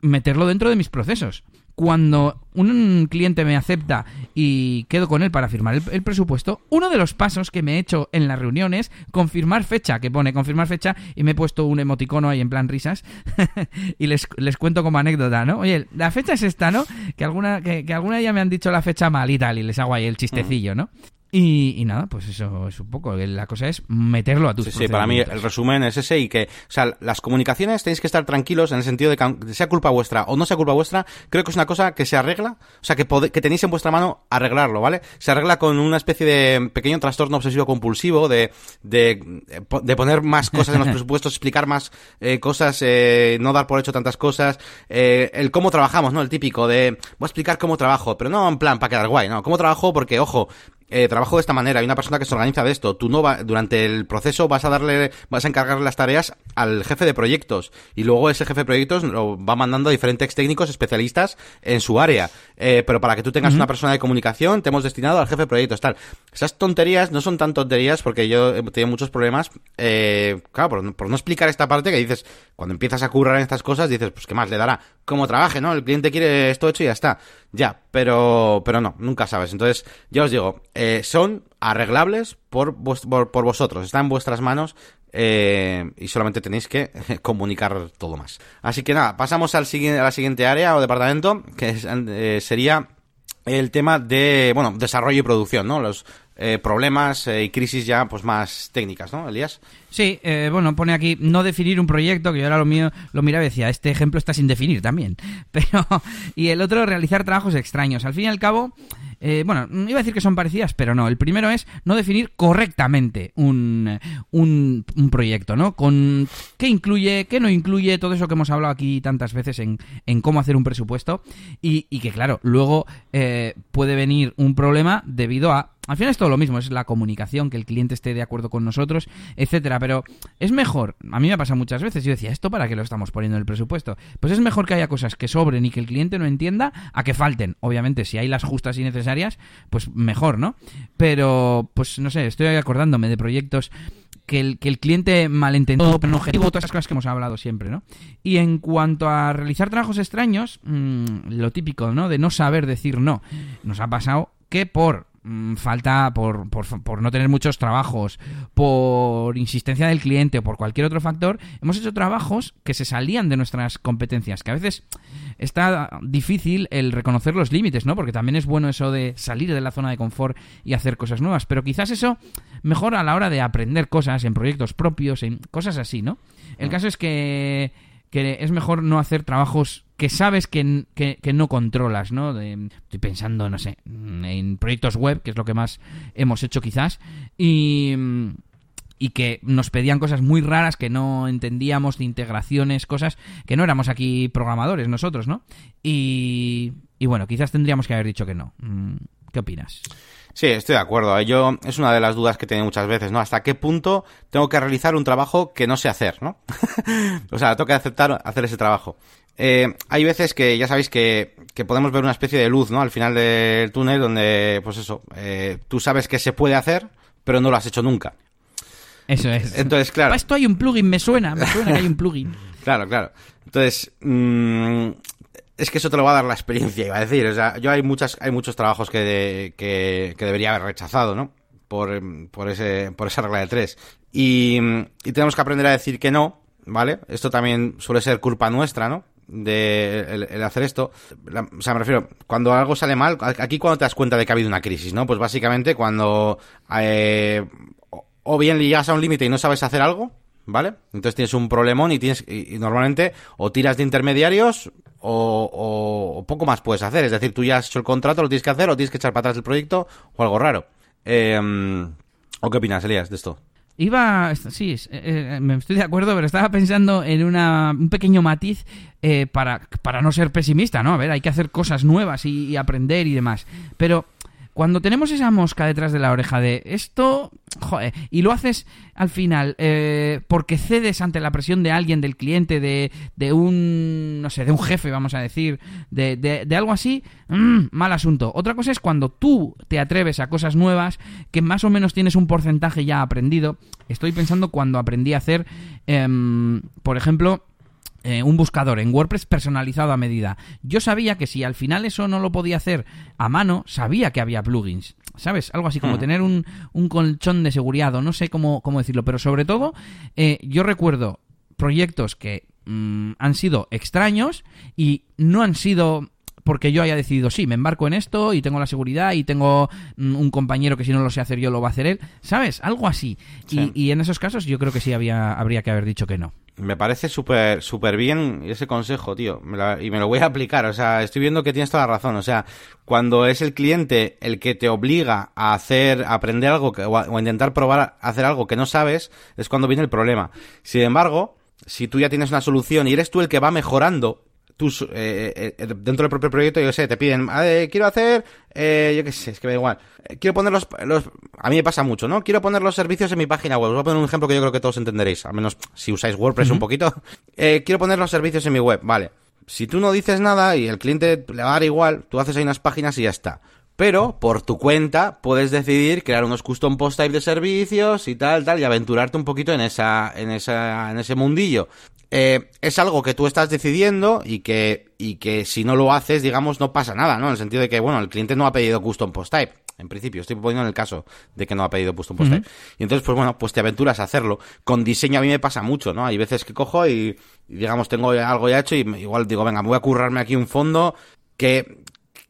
Meterlo dentro de mis procesos. Cuando un cliente me acepta y quedo con él para firmar el, presupuesto, uno de los pasos que me he hecho en la reunión es confirmar fecha, que pone confirmar fecha y me he puesto un emoticono ahí en plan risas y les, les cuento como anécdota, ¿no? Oye, la fecha es esta, ¿no? Que alguna, que alguna ya me han dicho la fecha mal y tal y les hago ahí el chistecillo, ¿no? Y, y nada, pues eso es un poco. La cosa es meterlo a tus Sí, sí, para mí el resumen es ese y que, o sea, las comunicaciones tenéis que estar tranquilos en el sentido de que sea culpa vuestra o no sea culpa vuestra, creo que es una cosa que se arregla, o sea, que, que tenéis en vuestra mano arreglarlo, ¿vale? Se arregla con una especie de pequeño trastorno obsesivo compulsivo, de, de, de poner más cosas en los presupuestos, explicar más eh, cosas, eh, no dar por hecho tantas cosas, eh, el cómo trabajamos, ¿no? El típico de, voy a explicar cómo trabajo, pero no en plan para quedar guay, ¿no? Cómo trabajo porque, ojo, eh, trabajo de esta manera, hay una persona que se organiza de esto, tú no va, durante el proceso vas a darle, vas a encargarle las tareas al jefe de proyectos y luego ese jefe de proyectos lo va mandando a diferentes técnicos especialistas en su área, eh, pero para que tú tengas una persona de comunicación te hemos destinado al jefe de proyectos, tal. Esas tonterías no son tan tonterías porque yo he tenido muchos problemas, eh, claro, por, no- por no explicar esta parte que dices, cuando empiezas a currar en estas cosas dices, pues qué más le dará, como trabaje, ¿no? El cliente quiere esto hecho y ya está. Ya, pero, pero no, nunca sabes. Entonces, ya os digo, eh, son arreglables por, vos- por, por vosotros, está en vuestras manos eh, y solamente tenéis que comunicar todo más. Así que nada, pasamos al siguiente, a la siguiente área o departamento, que es, eh, sería el tema de, bueno, desarrollo y producción, ¿no? Los eh, problemas eh, y crisis ya, pues más técnicas, ¿no, Elías? Sí, eh, bueno, pone aquí no definir un proyecto, que yo ahora lo mío lo miraba y decía, este ejemplo está sin definir también. Pero, y el otro, realizar trabajos extraños. Al fin y al cabo, bueno, iba a decir que son parecidas, pero no. El primero es no definir correctamente un, un, proyecto, ¿no? Con qué incluye, qué no incluye, todo eso que hemos hablado aquí tantas veces en, en cómo hacer un presupuesto. Y, y que, claro, luego puede venir un problema debido a al final es todo lo mismo, es la comunicación, que el cliente esté de acuerdo con nosotros, etcétera. Pero es mejor, a mí me ha pasado muchas veces, yo decía, ¿esto para qué lo estamos poniendo en el presupuesto? Pues es mejor que haya cosas que sobren y que el cliente no entienda a que falten. Obviamente, si hay las justas y necesarias, pues mejor, ¿no? Pero, pues no sé, estoy acordándome de proyectos que el, que el cliente malentendió, pero no objetivo, todas esas cosas que hemos hablado siempre, ¿no? Y en cuanto a realizar trabajos extraños, mmm, lo típico, ¿no? De no saber decir no. Nos ha pasado que por mm, falta por, por, por, no tener muchos trabajos, por insistencia del cliente o por cualquier otro factor, hemos hecho trabajos que se salían de nuestras competencias, que a veces está difícil el reconocer los límites, ¿no? Porque también es bueno eso de salir de la zona de confort y hacer cosas nuevas, pero quizás eso mejor a la hora de aprender cosas en proyectos propios, en cosas así, ¿no? El caso es que que es mejor no hacer trabajos que sabes que, que, no controlas, ¿no? De, estoy pensando, no sé, en proyectos web, que es lo que más hemos hecho quizás, y, y que nos pedían cosas muy raras que no entendíamos, de integraciones, cosas que no éramos aquí programadores nosotros, ¿no? Y, y bueno, quizás tendríamos que haber dicho que no. ¿Qué opinas? Sí, estoy de acuerdo. Yo es una de las dudas que tengo muchas veces, ¿no? ¿Hasta qué punto tengo que realizar un trabajo que no sé hacer, ¿no? o sea, tengo que aceptar hacer ese trabajo. Eh, hay veces que ya sabéis que, que podemos ver una especie de luz, ¿no? Al final del túnel donde, pues eso, eh, tú sabes que se puede hacer, pero no lo has hecho nunca. Eso es. Entonces, claro. Para esto hay un plugin, me suena, me suena que hay un plugin. claro, claro. Entonces, mmm, es que eso te lo va a dar la experiencia, iba a decir. O sea, yo hay muchas, hay muchos trabajos que, de, que, que, debería haber rechazado, ¿no? Por, por, ese, por esa regla de tres. Y, y tenemos que aprender a decir que no, ¿vale? Esto también suele ser culpa nuestra, ¿no? De el, hacer esto, o sea, me refiero, cuando algo sale mal, aquí cuando te das cuenta de que ha habido una crisis, ¿no? Pues básicamente cuando eh, o bien llegas a un límite y no sabes hacer algo, ¿vale? Entonces tienes un problemón y tienes y, normalmente o tiras de intermediarios o, poco más puedes hacer. Es decir, tú ya has hecho el contrato, lo tienes que hacer o tienes que echar para atrás el proyecto o algo raro. Eh, ¿O qué opinas, Elías, de esto? Iba, sí, eh, eh, me estoy de acuerdo, pero estaba pensando en una, un pequeño matiz para, para no ser pesimista, ¿no? A ver, hay que hacer cosas nuevas y aprender y demás. Pero cuando tenemos esa mosca detrás de la oreja de esto, joder, y lo haces al final eh, porque cedes ante la presión de alguien, del cliente, de, de un, no sé, de un jefe, vamos a decir, de, de, algo así, mmm, mal asunto. Otra cosa es cuando tú te atreves a cosas nuevas, que más o menos tienes un porcentaje ya aprendido. Estoy pensando cuando aprendí a hacer, em, por ejemplo, eh, un buscador en WordPress personalizado a medida. Yo sabía que si al final eso no lo podía hacer a mano, sabía que había plugins. ¿Sabes? Algo así como hmm. tener un, un, colchón de seguridad, o no sé cómo, cómo decirlo, pero sobre todo, eh, yo recuerdo proyectos que mm, han sido extraños y no han sido porque yo haya decidido, sí, me embarco en esto y tengo la seguridad y tengo mm, un compañero que si no lo sé hacer yo lo va a hacer él, ¿sabes? Algo así. Y, en esos casos yo creo que sí había, habría que haber dicho que no. Me parece súper súper bien ese consejo, tío. y me lo voy a aplicar. O sea, estoy viendo que tienes toda la razón. O sea, cuando es el cliente el que te obliga a hacer, a aprender algo o, a, intentar probar a hacer algo que no sabes, es cuando viene el problema. Sin embargo, si tú ya tienes una solución y eres tú el que va mejorando tú, eh, eh, eh, dentro del propio proyecto, yo sé, te piden, quiero hacer, eh, yo qué sé, es que me da igual, quiero poner los, los, a mí me pasa mucho, ¿no? Quiero poner los servicios en mi página web. Os voy a poner un ejemplo que yo creo que todos entenderéis, al menos si usáis WordPress un poquito. quiero poner los servicios en mi web, vale. Si tú no dices nada y el cliente le va a dar igual, tú haces ahí unas páginas y ya está. Pero por tu cuenta puedes decidir crear unos custom post type de servicios y tal, tal, y aventurarte un poquito en esa, en esa, en ese mundillo. Eh, es algo que tú estás decidiendo y que, y que si no lo haces, digamos, no pasa nada, ¿no? En el sentido de que, bueno, el cliente no ha pedido custom post type. En principio, estoy poniendo en el caso de que no ha pedido custom post type. Y entonces, pues bueno, pues te aventuras a hacerlo. Con diseño a mí me pasa mucho, ¿no? Hay veces que cojo y, digamos, tengo algo ya hecho y igual digo, venga, me voy a currarme aquí un fondo que,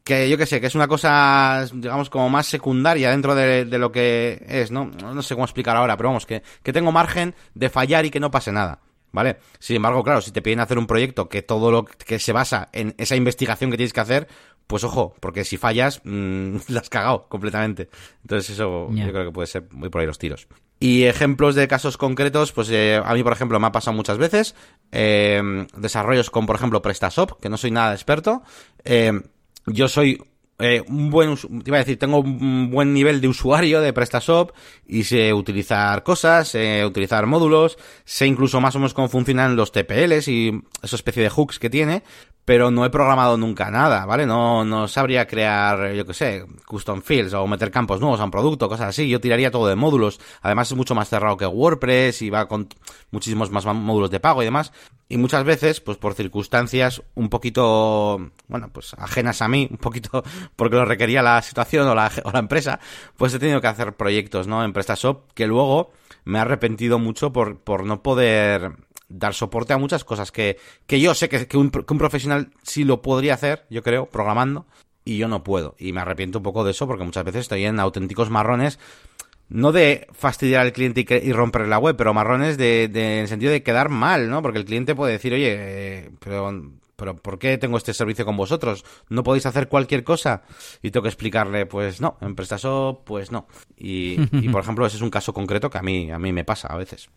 que yo que sé, que es una cosa, digamos, como más secundaria dentro de, de, lo que es, ¿no? No sé cómo explicar ahora, pero vamos, que, que tengo margen de fallar y que no pase nada. ¿vale? Sin embargo, claro, si te piden hacer un proyecto que todo lo que se basa en esa investigación que tienes que hacer, pues ojo, porque si fallas, mmm, la has cagado completamente. Entonces eso yo creo que puede ser muy por ahí los tiros. Y ejemplos de casos concretos, pues eh, a mí, por ejemplo, me ha pasado muchas veces. Eh, desarrollos con, por ejemplo, PrestaShop, que no soy nada experto. Eh, yo soy eh, un buen, te iba a decir, tengo un buen nivel de usuario de PrestaShop y sé utilizar cosas, sé utilizar módulos, sé incluso más o menos cómo funcionan los TPLs y esa especie de hooks que tiene, pero no he programado nunca nada, ¿vale? No, no sabría crear, yo qué sé, custom fields o meter campos nuevos a un producto, cosas así. Yo tiraría todo de módulos. Además es mucho más cerrado que WordPress y va con muchísimos más módulos de pago y demás. Y muchas veces, pues por circunstancias un poquito, bueno, pues ajenas a mí, un poquito porque lo requería la situación o la, o la empresa, pues he tenido que hacer proyectos, ¿no? En PrestaShop que luego me he arrepentido mucho por, por no poder dar soporte a muchas cosas que, que yo sé que, que, un, profesional sí lo podría hacer, yo creo, programando, y yo no puedo. Y me arrepiento un poco de eso porque muchas veces estoy en auténticos marrones no de fastidiar al cliente y, y romper la web, pero marrones de, de, en el sentido de quedar mal, ¿no? Porque el cliente puede decir, oye, eh, pero pero ¿por qué tengo este servicio con vosotros? ¿No podéis hacer cualquier cosa? Y tengo que explicarle, pues no, en PrestaShop, pues no. Y, por ejemplo, ese es un caso concreto que a mí, a mí me pasa a veces.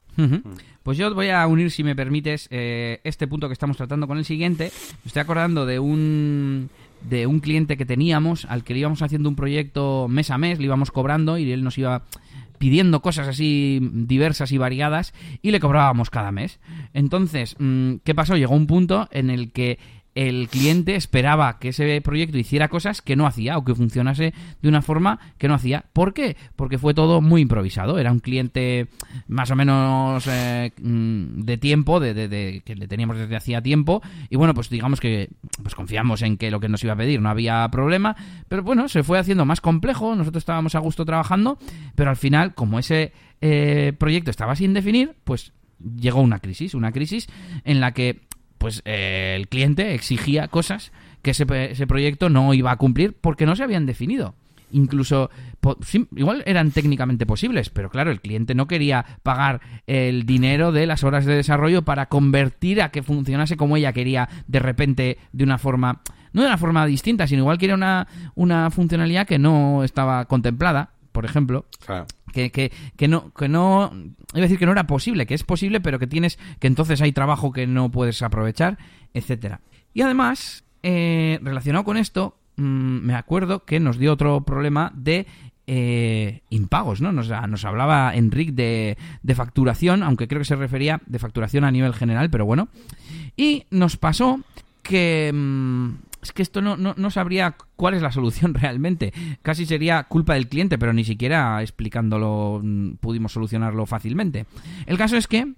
Pues yo voy a unir, si me permites, eh, este punto que estamos tratando con el siguiente. Me estoy acordando de un de un cliente que teníamos al que le íbamos haciendo un proyecto mes a mes, le íbamos cobrando y él nos iba pidiendo cosas así diversas y variadas y le cobrábamos cada mes. Entonces, mm, ¿qué pasó? Llegó un punto en el que el cliente esperaba que ese proyecto hiciera cosas que no hacía o que funcionase de una forma que no hacía. ¿Por qué? Porque fue todo muy improvisado. Era un cliente más o menos eh, mm, de tiempo, de, que le teníamos desde hacía tiempo. Y bueno, pues digamos que pues confiamos en que lo que nos iba a pedir no había problema. Pero bueno, se fue haciendo más complejo. Nosotros estábamos a gusto trabajando. Pero al final, como ese eh, proyecto estaba sin definir, pues llegó una crisis. Una crisis en la que pues eh, el cliente exigía cosas que ese, ese proyecto no iba a cumplir porque no se habían definido incluso igual eran técnicamente posibles, pero claro, el cliente no quería pagar el dinero de las horas de desarrollo para convertir a que funcionase como ella quería de repente de una forma no de una forma distinta, sino igual quería una, una funcionalidad que no estaba contemplada, por ejemplo. Que, que, que, no, que no, iba a decir que no era posible, que es posible, pero que tienes, que entonces hay trabajo que no puedes aprovechar, etcétera. Y además, eh, relacionado con esto, Mm, me acuerdo que nos dio otro problema de eh, impagos, ¿no? Nos, nos hablaba Enric de, de, facturación, aunque creo que se refería de facturación a nivel general, pero bueno. Y nos pasó que... Mm, es que esto no, no, no, sabría cuál es la solución realmente. Casi sería culpa del cliente, pero ni siquiera explicándolo mm, pudimos solucionarlo fácilmente. El caso es que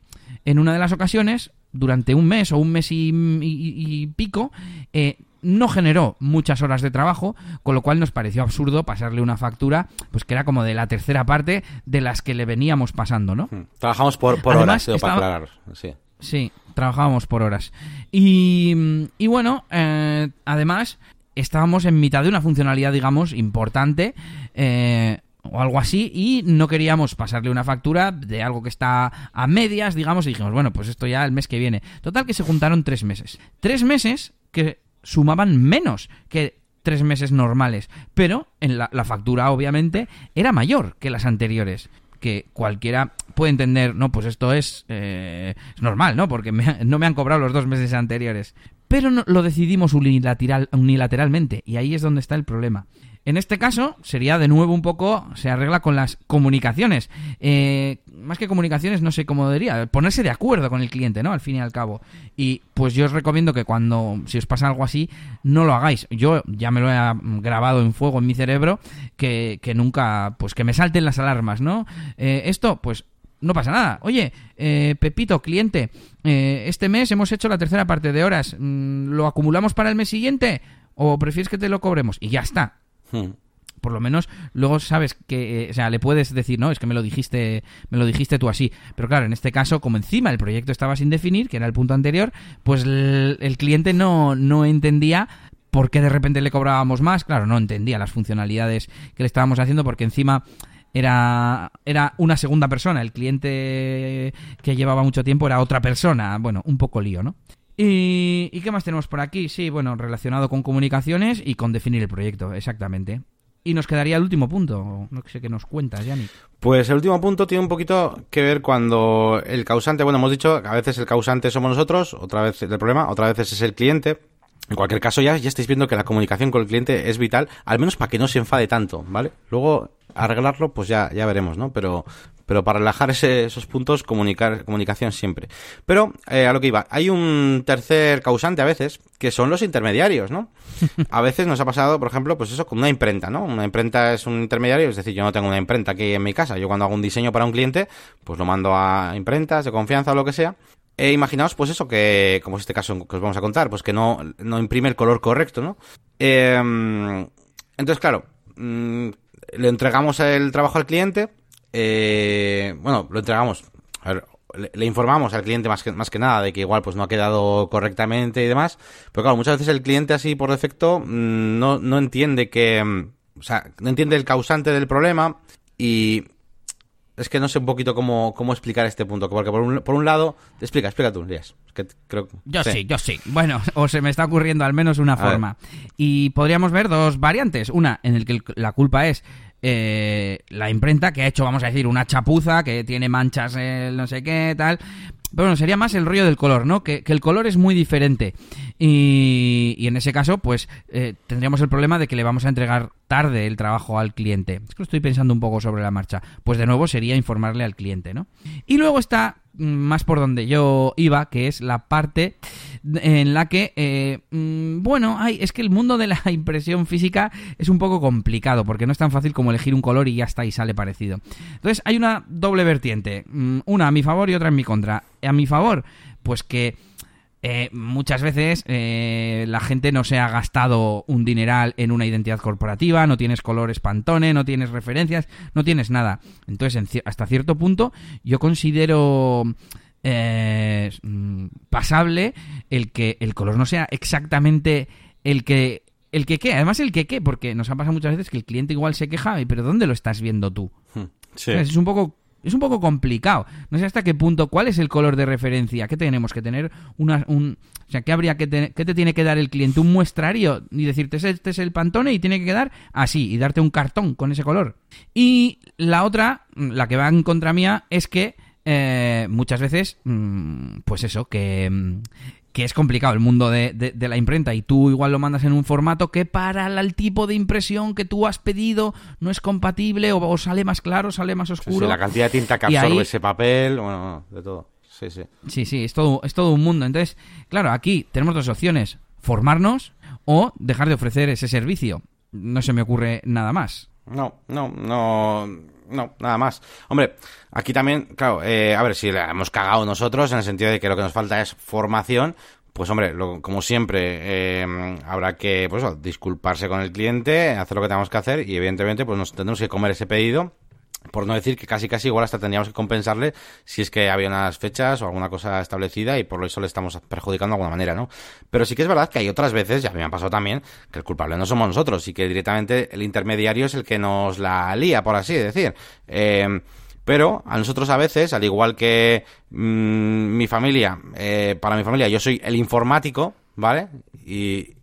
en una de las ocasiones, durante un mes o un mes y, pico, eh, no generó muchas horas de trabajo, con lo cual nos pareció absurdo pasarle una factura, pues que era como de la tercera parte de las que le veníamos pasando, ¿no? Hmm. Trabajamos por, por horas, para aclarar, sí. Sí, trabajábamos por horas. Y, y bueno, eh, además, estábamos en mitad de una funcionalidad, digamos, importante. Eh, o algo así y no queríamos pasarle una factura de algo que está a medias, digamos, y dijimos, bueno, pues esto ya el mes que viene. Total que se juntaron tres meses. Tres meses que sumaban menos que tres meses normales, pero en la, factura obviamente era mayor que las anteriores que cualquiera puede entender, no, pues esto es, eh, es normal, ¿no? Porque no me han cobrado los dos meses anteriores. Pero no, lo decidimos unilateral, unilateralmente, y ahí es donde está el problema. En este caso, sería de nuevo un poco, se arregla con las comunicaciones. Eh, más que comunicaciones, no sé cómo diría, ponerse de acuerdo con el cliente, ¿no? Al fin y al cabo. Y pues yo os recomiendo que cuando, si os pasa algo así, no lo hagáis. Yo ya me lo he grabado en fuego en mi cerebro, que, que nunca, pues que me salten las alarmas, ¿no? Eh, esto, pues no pasa nada. Oye, eh, Pepito, cliente, este mes hemos hecho la tercera parte de horas. Mm, ¿Lo acumulamos para el mes siguiente? ¿O prefieres que te lo cobremos? Y ya está. Hmm. Por lo menos luego sabes que, eh, o sea, le puedes decir, no, es que me lo dijiste, me lo dijiste tú así. Pero claro, en este caso, como encima el proyecto estaba sin definir, que era el punto anterior, pues el, cliente no, no entendía por qué de repente le cobrábamos más. Claro, no entendía las funcionalidades que le estábamos haciendo porque encima era, era una segunda persona. El cliente que llevaba mucho tiempo era otra persona. Bueno, un poco lío, ¿no? ¿Y, qué más tenemos por aquí? Sí, bueno, relacionado con comunicaciones y con definir el proyecto, exactamente. Y nos quedaría el último punto. No sé qué nos cuentas, Yannick. Pues el último punto tiene un poquito que ver cuando el causante, bueno, hemos dicho que a veces el causante somos nosotros, otra vez el problema, otra vez es el cliente. En cualquier caso, ya, ya estáis viendo que la comunicación con el cliente es vital, al menos para que no se enfade tanto, ¿vale? Luego, arreglarlo, pues ya, ya veremos, ¿no? Pero, pero para relajar esos puntos, comunicar, comunicación siempre. Pero, eh, a lo que iba, hay un tercer causante a veces, que son los intermediarios, ¿no? A veces nos ha pasado, por ejemplo, pues eso, con una imprenta, ¿no? Una imprenta es un intermediario, es decir, yo no tengo una imprenta aquí en mi casa. Yo cuando hago un diseño para un cliente, pues lo mando a imprentas de confianza o lo que sea. E imaginaos, pues eso, que, como es este caso que os vamos a contar, pues que no, no imprime el color correcto, ¿no? Em, entonces, claro, mm, le entregamos el trabajo al cliente, eh, bueno, lo entregamos, a ver, le, informamos al cliente más que, más que nada de que igual pues no ha quedado correctamente y demás, pero claro, muchas veces el cliente así por defecto mm, no, no entiende que, mm, o sea, no entiende el causante del problema y es que no sé un poquito cómo, cómo explicar este punto, porque por un, por un lado, explica, explica tú, Lías. Que creo, yo sí. yo sí. Bueno, o se me está ocurriendo al menos una forma. Y podríamos ver dos variantes. Una en el que la culpa es eh, la imprenta que ha hecho, vamos a decir, una chapuza que tiene manchas, no sé qué, tal. Pero bueno, sería más el rollo del color, ¿no? Que, el color es muy diferente. Y, y en ese caso, pues eh, tendríamos el problema de que le vamos a entregar tarde el trabajo al cliente. Es que lo estoy pensando un poco sobre la marcha. Pues de nuevo sería informarle al cliente, ¿no? Y luego está más por donde yo iba, que es la parte en la que, eh, mm, bueno, hay, es que el mundo de la impresión física es un poco complicado, porque no es tan fácil como elegir un color y ya está y sale parecido. Entonces hay una doble vertiente, mm, una a mi favor y otra en mi contra. A mi favor, pues que eh, muchas veces eh, la gente no se ha gastado un dineral en una identidad corporativa, no tienes colores pantone, no tienes referencias, no tienes nada. Entonces, hasta cierto punto, yo considero eh, mm, pasable el que el color no sea exactamente el que el que qué, además el que qué, porque nos ha pasado muchas veces que el cliente igual se queja, pero ¿dónde lo estás viendo tú? Hmm. Es un poco es un poco complicado. No sé hasta qué punto, cuál es el color de referencia. ¿Qué tenemos que tener? Una, un, o sea, ¿qué, habría que ¿qué te tiene que dar el cliente? ¿Un muestrario? Y decirte, este es el pantone y tiene que quedar así. Y darte un cartón con ese color. Y la otra, la que va en contra mía, es que eh, muchas veces, mm, pues eso, que, mm, que es complicado el mundo de, la imprenta y tú igual lo mandas en un formato que para el tipo de impresión que tú has pedido no es compatible o, sale más claro, sale más oscuro. la cantidad de tinta que absorbe ese papel, bueno, de todo. Sí, sí. Sí, sí, es todo, es todo un mundo. Entonces, claro, aquí tenemos dos opciones, formarnos o dejar de ofrecer ese servicio. No se me ocurre nada más. No, no, no, no, nada más. Hombre, aquí también, claro, eh, a ver, si la hemos cagado nosotros en el sentido de que lo que nos falta es formación, pues hombre, como siempre, eh, habrá que, pues disculparse con el cliente, hacer lo que tenemos que hacer y evidentemente, pues nos tendremos que comer ese pedido por no decir que casi casi igual hasta tendríamos que compensarle si es que había unas fechas o alguna cosa establecida y por eso le estamos perjudicando de alguna manera, ¿no? Pero sí que es verdad que hay otras veces, ya me ha pasado también, que el culpable no somos nosotros y que directamente el intermediario es el que nos la lía, por así decir. Eh, pero a nosotros a veces, al igual que mm, mi familia, eh, para mi familia yo soy el informático, ¿vale? Y,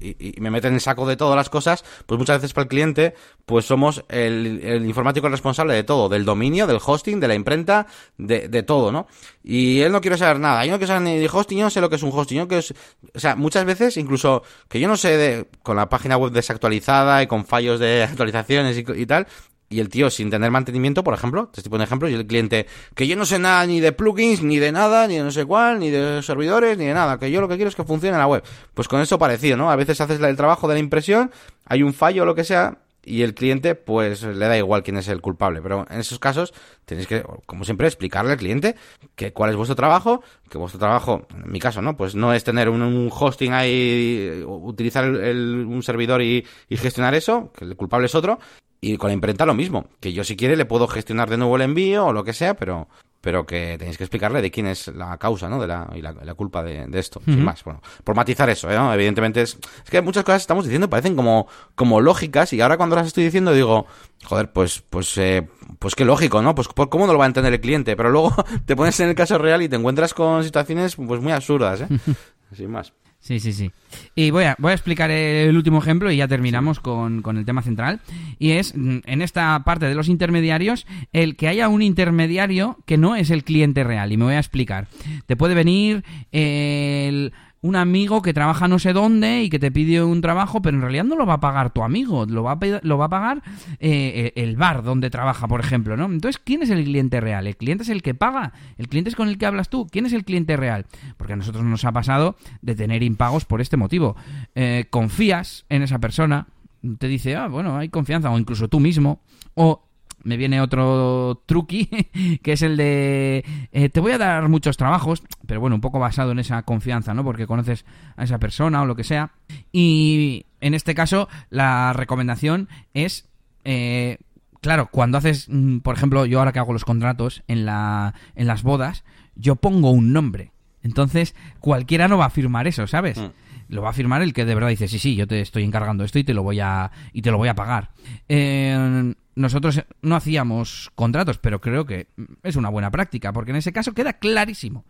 y, me meten en el saco de todas las cosas, pues muchas veces para el cliente, pues somos el, informático responsable de todo, del dominio, del hosting, de la imprenta, de, de, todo, ¿no? Y él no quiere saber nada, yo no quiero saber ni de hosting, yo no sé lo que es un hosting, yo que es, o sea, muchas veces, incluso que yo no sé de, con la página web desactualizada y con fallos de actualizaciones y tal, y el tío sin tener mantenimiento, por ejemplo, te estoy poniendo ejemplo, y el cliente, que yo no sé nada ni de plugins, ni de nada, ni de no sé cuál, ni de servidores, ni de nada, que yo lo que quiero es que funcione la web. Pues con eso parecido, ¿no? A veces haces el trabajo de la impresión, hay un fallo o lo que sea, y el cliente pues le da igual quién es el culpable. Pero en esos casos tenéis que, como siempre, explicarle al cliente que cuál es vuestro trabajo, que vuestro trabajo, en mi caso, ¿no? Pues no es tener un, hosting ahí, utilizar un servidor y, y, gestionar eso, que el culpable es otro. Y con la imprenta lo mismo, que yo si quiere le puedo gestionar de nuevo el envío o lo que sea, pero pero que tenéis que explicarle de quién es la causa, ¿no? De la, y la, culpa de, esto, sin más. Bueno, por matizar eso, ¿eh? Evidentemente es, es que muchas cosas estamos diciendo parecen como, como lógicas y ahora cuando las estoy diciendo digo, joder, pues, pues, eh, pues qué lógico, ¿no? Pues ¿cómo no lo va a entender el cliente? Pero luego te pones en el caso real y te encuentras con situaciones pues muy absurdas, ¿eh? Sin más. Sí, sí, sí. Y voy a, voy a explicar el último ejemplo y ya terminamos con, con, el tema central. Y es, mm, en esta parte de los intermediarios, el que haya un intermediario que no es el cliente real. Y me voy a explicar. Te puede venir el un amigo que trabaja no sé dónde y que te pide un trabajo, pero en realidad no lo va a pagar tu amigo, lo va a, lo va a pagar eh, el bar donde trabaja, por ejemplo, ¿no? Entonces, ¿quién es el cliente real? ¿El cliente es el que paga? ¿El cliente es con el que hablas tú? ¿Quién es el cliente real? Porque a nosotros nos ha pasado de tener impagos por este motivo. Eh, confías en esa persona, te dice, ah, bueno, hay confianza, o incluso tú mismo, o me viene otro truqui, que es el de eh, te voy a dar muchos trabajos, pero bueno, un poco basado en esa confianza, ¿no? Porque conoces a esa persona o lo que sea. Y en este caso, la recomendación es, eh, claro, cuando haces, mm, por ejemplo, yo ahora que hago los contratos en, la, en las bodas, yo pongo un nombre. Entonces, cualquiera no va a firmar eso, ¿sabes? Mm. lo va a firmar el que de verdad dice sí sí yo te estoy encargando esto y te lo voy a y te lo voy a pagar eh, nosotros no hacíamos contratos, pero creo que es una buena práctica, porque en ese caso queda clarísimo.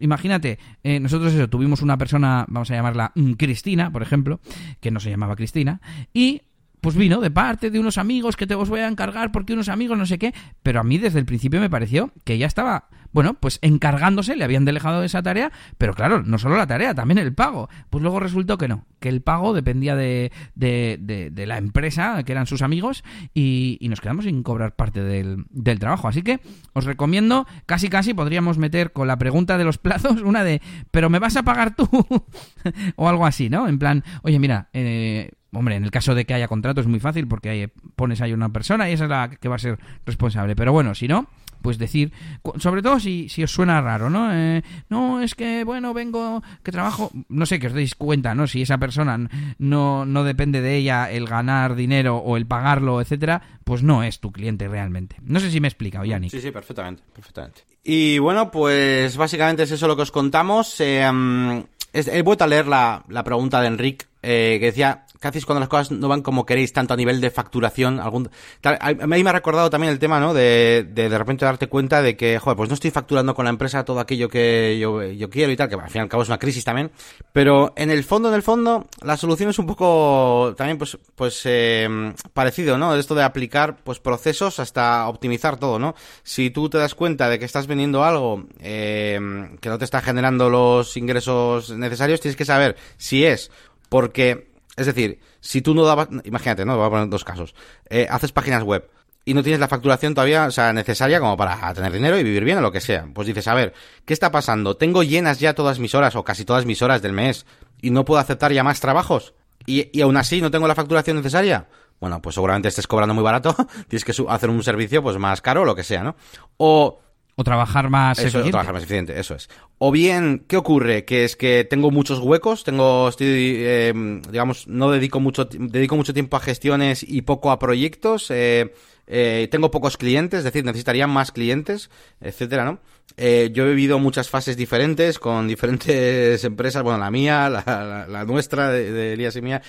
Imagínate, eh, nosotros eso, tuvimos una persona, vamos a llamarla mm, Cristina, por ejemplo, que no se llamaba Cristina, y pues vino de parte de unos amigos que te os voy a encargar porque unos amigos no sé qué, pero a mí desde el principio me pareció que ya estaba, bueno, pues encargándose, le habían delegado esa tarea, pero claro, no solo la tarea, también el pago. Pues luego resultó que no, que el pago dependía de, de, de, la empresa, que eran sus amigos, y, y nos quedamos sin cobrar parte del, del, trabajo. Así que os recomiendo, casi casi podríamos meter con la pregunta de los plazos una de, pero me vas a pagar tú, o algo así, ¿no? En plan, oye, mira, eh, Hombre, en el caso de que haya contrato es muy fácil porque pones ahí una persona y esa es la que va a ser responsable. Pero bueno, si no, pues decir, sobre todo si, si os suena raro, ¿no? Eh, no, es que, bueno, vengo, que trabajo, no sé, que os deis cuenta, ¿no? Si esa persona no, no depende de ella el ganar dinero o el pagarlo, etcétera, pues no es tu cliente realmente. No sé si me he explicado, Yannick. Sí, sí, perfectamente, perfectamente. Y bueno, pues básicamente es eso lo que os contamos. Eh, mm, he vuelto a leer la, la pregunta de Enrique, eh, que decía, ¿qué hacéis cuando las cosas no van como queréis, tanto a nivel de facturación? Algún, a mí me ha recordado también el tema, ¿no? De, de de repente darte cuenta de que, joder, pues no estoy facturando con la empresa todo aquello que yo, yo quiero y tal, que al fin y al cabo es una crisis también. Pero en el fondo, en el fondo, la solución es un poco también, pues, pues, eh, parecido, ¿no? Esto de aplicar, pues, procesos hasta optimizar todo, ¿no? Si tú te das cuenta de que estás vendiendo algo eh, que no te está generando los ingresos necesarios, tienes que saber si es porque, es decir, si tú no dabas, imagínate, ¿no? Voy a poner dos casos. Eh, haces páginas web y no tienes la facturación todavía, o sea, necesaria como para tener dinero y vivir bien o lo que sea. Pues dices, a ver, ¿qué está pasando? ¿Tengo llenas ya todas mis horas o casi todas mis horas del mes y no puedo aceptar ya más trabajos? ¿Y, y aún así no tengo la facturación necesaria? Bueno, pues seguramente estés cobrando muy barato, tienes que hacer un servicio pues más caro o lo que sea, ¿no? O o trabajar más eso, eficiente. trabajar más eficiente, eso es. O bien, ¿qué ocurre? Que es que tengo muchos huecos, tengo, estoy, eh, digamos, no dedico mucho, dedico mucho tiempo a gestiones y poco a proyectos, eh, eh, tengo pocos clientes, es decir, necesitaría más clientes, etcétera, ¿no? Eh, yo he vivido muchas fases diferentes con diferentes empresas, bueno, la mía, la, la, nuestra, de, de, Elías y mía,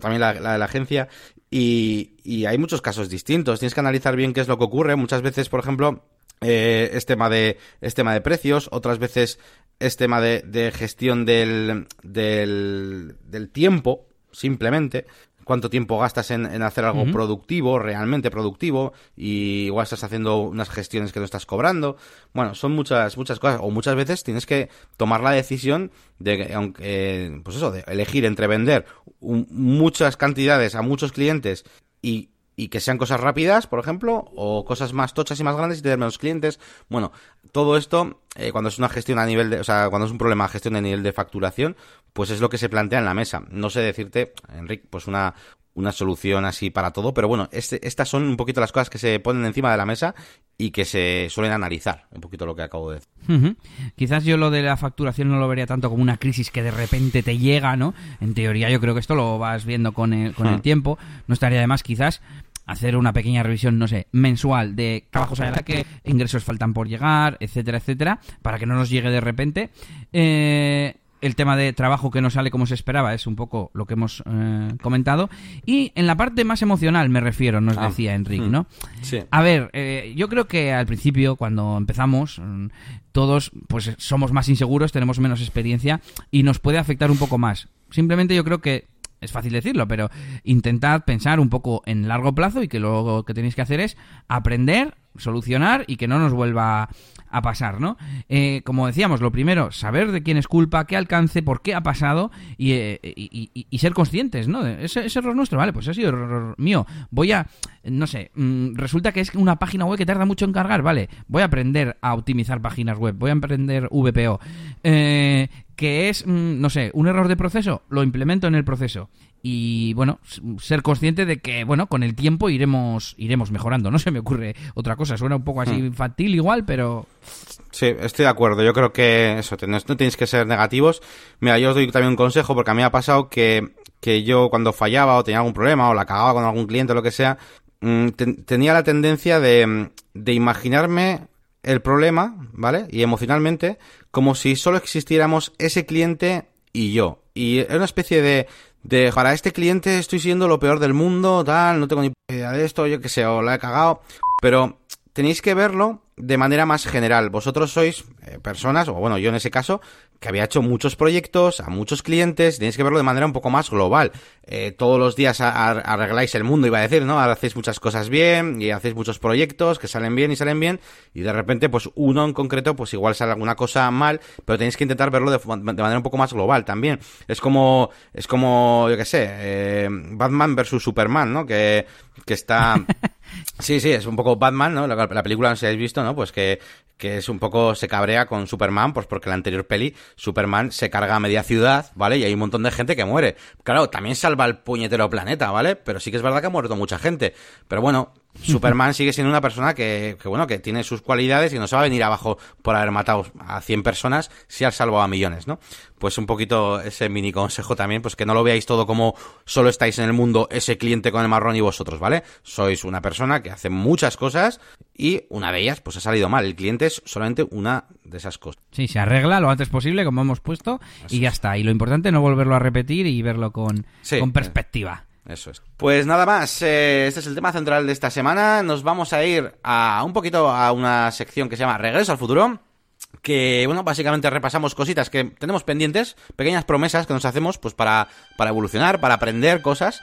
también la, la, de la agencia, y, y hay muchos casos distintos. Tienes que analizar bien qué es lo que ocurre. Muchas veces, por ejemplo, eh, es tema de es tema de precios, otras veces es tema de, de gestión del, del, del tiempo, simplemente cuánto tiempo gastas en, en hacer algo productivo, realmente productivo, y igual estás haciendo unas gestiones que no estás cobrando. Bueno, son muchas, muchas cosas, o muchas veces tienes que tomar la decisión de, aunque, pues eso, de elegir entre vender muchas cantidades a muchos clientes y y que sean cosas rápidas, por ejemplo, o cosas más tochas y más grandes y tener menos clientes. Bueno, todo esto, eh, cuando es una gestión a nivel de, o sea, cuando es un problema de gestión a nivel de facturación, pues es lo que se plantea en la mesa. No sé decirte, Enrique, pues una, una solución así para todo, pero bueno, este, estas son un poquito las cosas que se ponen encima de la mesa y que se suelen analizar, un poquito lo que acabo de decir. Quizás yo lo de la facturación no lo vería tanto como una crisis que de repente te llega, ¿no? En teoría yo creo que esto lo vas viendo con el, con el hmm. tiempo, no estaría de más quizás hacer una pequeña revisión, no sé, mensual de trabajos a la que ingresos faltan por llegar, etcétera, etcétera, para que no nos llegue de repente. Eh, el tema de trabajo que no sale como se esperaba es un poco lo que hemos eh, comentado. Y en la parte más emocional me refiero, nos ah, decía Enrique, hmm. ¿no? Sí. A ver, eh, yo creo que al principio, cuando empezamos, mm, todos pues somos más inseguros, tenemos menos experiencia y nos puede afectar un poco más. Simplemente yo creo que es fácil decirlo, pero intentad pensar un poco en largo plazo y que lo que tenéis que hacer es aprender, solucionar y que no nos vuelva a pasar, ¿no? Eh, como decíamos, lo primero, saber de quién es culpa, qué alcance, por qué ha pasado y, eh, y, ser conscientes, ¿no? Ese, ese, error nuestro, vale, pues ha sido error mío. Voy a, no sé, mm, resulta que es una página web que tarda mucho en cargar, vale, voy a aprender a optimizar páginas web, voy a aprender VPO. Eh, que es, mm, no sé, un error de proceso, lo implemento en el proceso y bueno, ser consciente de que bueno, con el tiempo iremos iremos mejorando. No se me ocurre otra cosa, suena un poco así hmm. infantil igual, pero Sí, estoy de acuerdo. Yo creo que eso, no tenéis que ser negativos. Mira, yo os doy también un consejo porque a mí me ha pasado que, que yo cuando fallaba o tenía algún problema o la cagaba con algún cliente o lo que sea, mm, tenía la tendencia de, de imaginarme el problema, ¿vale? Y emocionalmente, como si solo existiéramos ese cliente y yo. Y es una especie de, de, para este cliente estoy siendo lo peor del mundo, tal, no tengo ni idea de esto, yo qué sé, o la he cagado. Pero tenéis que verlo de manera más general. Vosotros sois eh, personas, o bueno, yo en ese caso, que había hecho muchos proyectos a muchos clientes, tenéis que verlo de manera un poco más global. Eh, todos los días arregláis el mundo, iba a decir, ¿no? Hacéis muchas cosas bien y hacéis muchos proyectos que salen bien y salen bien y de repente, pues uno en concreto, pues igual sale alguna cosa mal, pero tenéis que intentar verlo de, manera un poco más global también. Es como, es como, yo qué sé, eh, Batman versus Superman, ¿no? Que, que está... Sí, sí, es un poco Batman, ¿no? La, la película, no sé si habéis visto, ¿no? Pues que que es un poco, se cabrea con Superman, pues porque la anterior peli, Superman se carga a media ciudad, ¿vale? Y hay un montón de gente que muere. Claro, también salva el puñetero planeta, ¿vale? Pero sí que es verdad que ha muerto mucha gente. Pero bueno, Superman sigue siendo una persona que, que, bueno, que tiene sus cualidades y no se va a venir abajo por haber matado a 100 personas si ha salvado a millones, ¿no? Pues un poquito ese mini consejo también, pues que no lo veáis todo como solo estáis en el mundo ese cliente con el marrón y vosotros, ¿vale? Sois una persona que hace muchas cosas y una de ellas pues ha salido mal. El cliente es solamente una de esas cosas. Sí, se arregla lo antes posible, como hemos puesto, Eso y ya es. está. Y lo importante es no volverlo a repetir y verlo con, Sí. con perspectiva. Eso es. Pues nada más, eh, este es el tema central de esta semana. Nos vamos a ir a un poquito a una sección que se llama Regreso al futuro. Que, bueno, básicamente repasamos cositas que tenemos pendientes, pequeñas promesas que nos hacemos pues para, para evolucionar, para aprender cosas.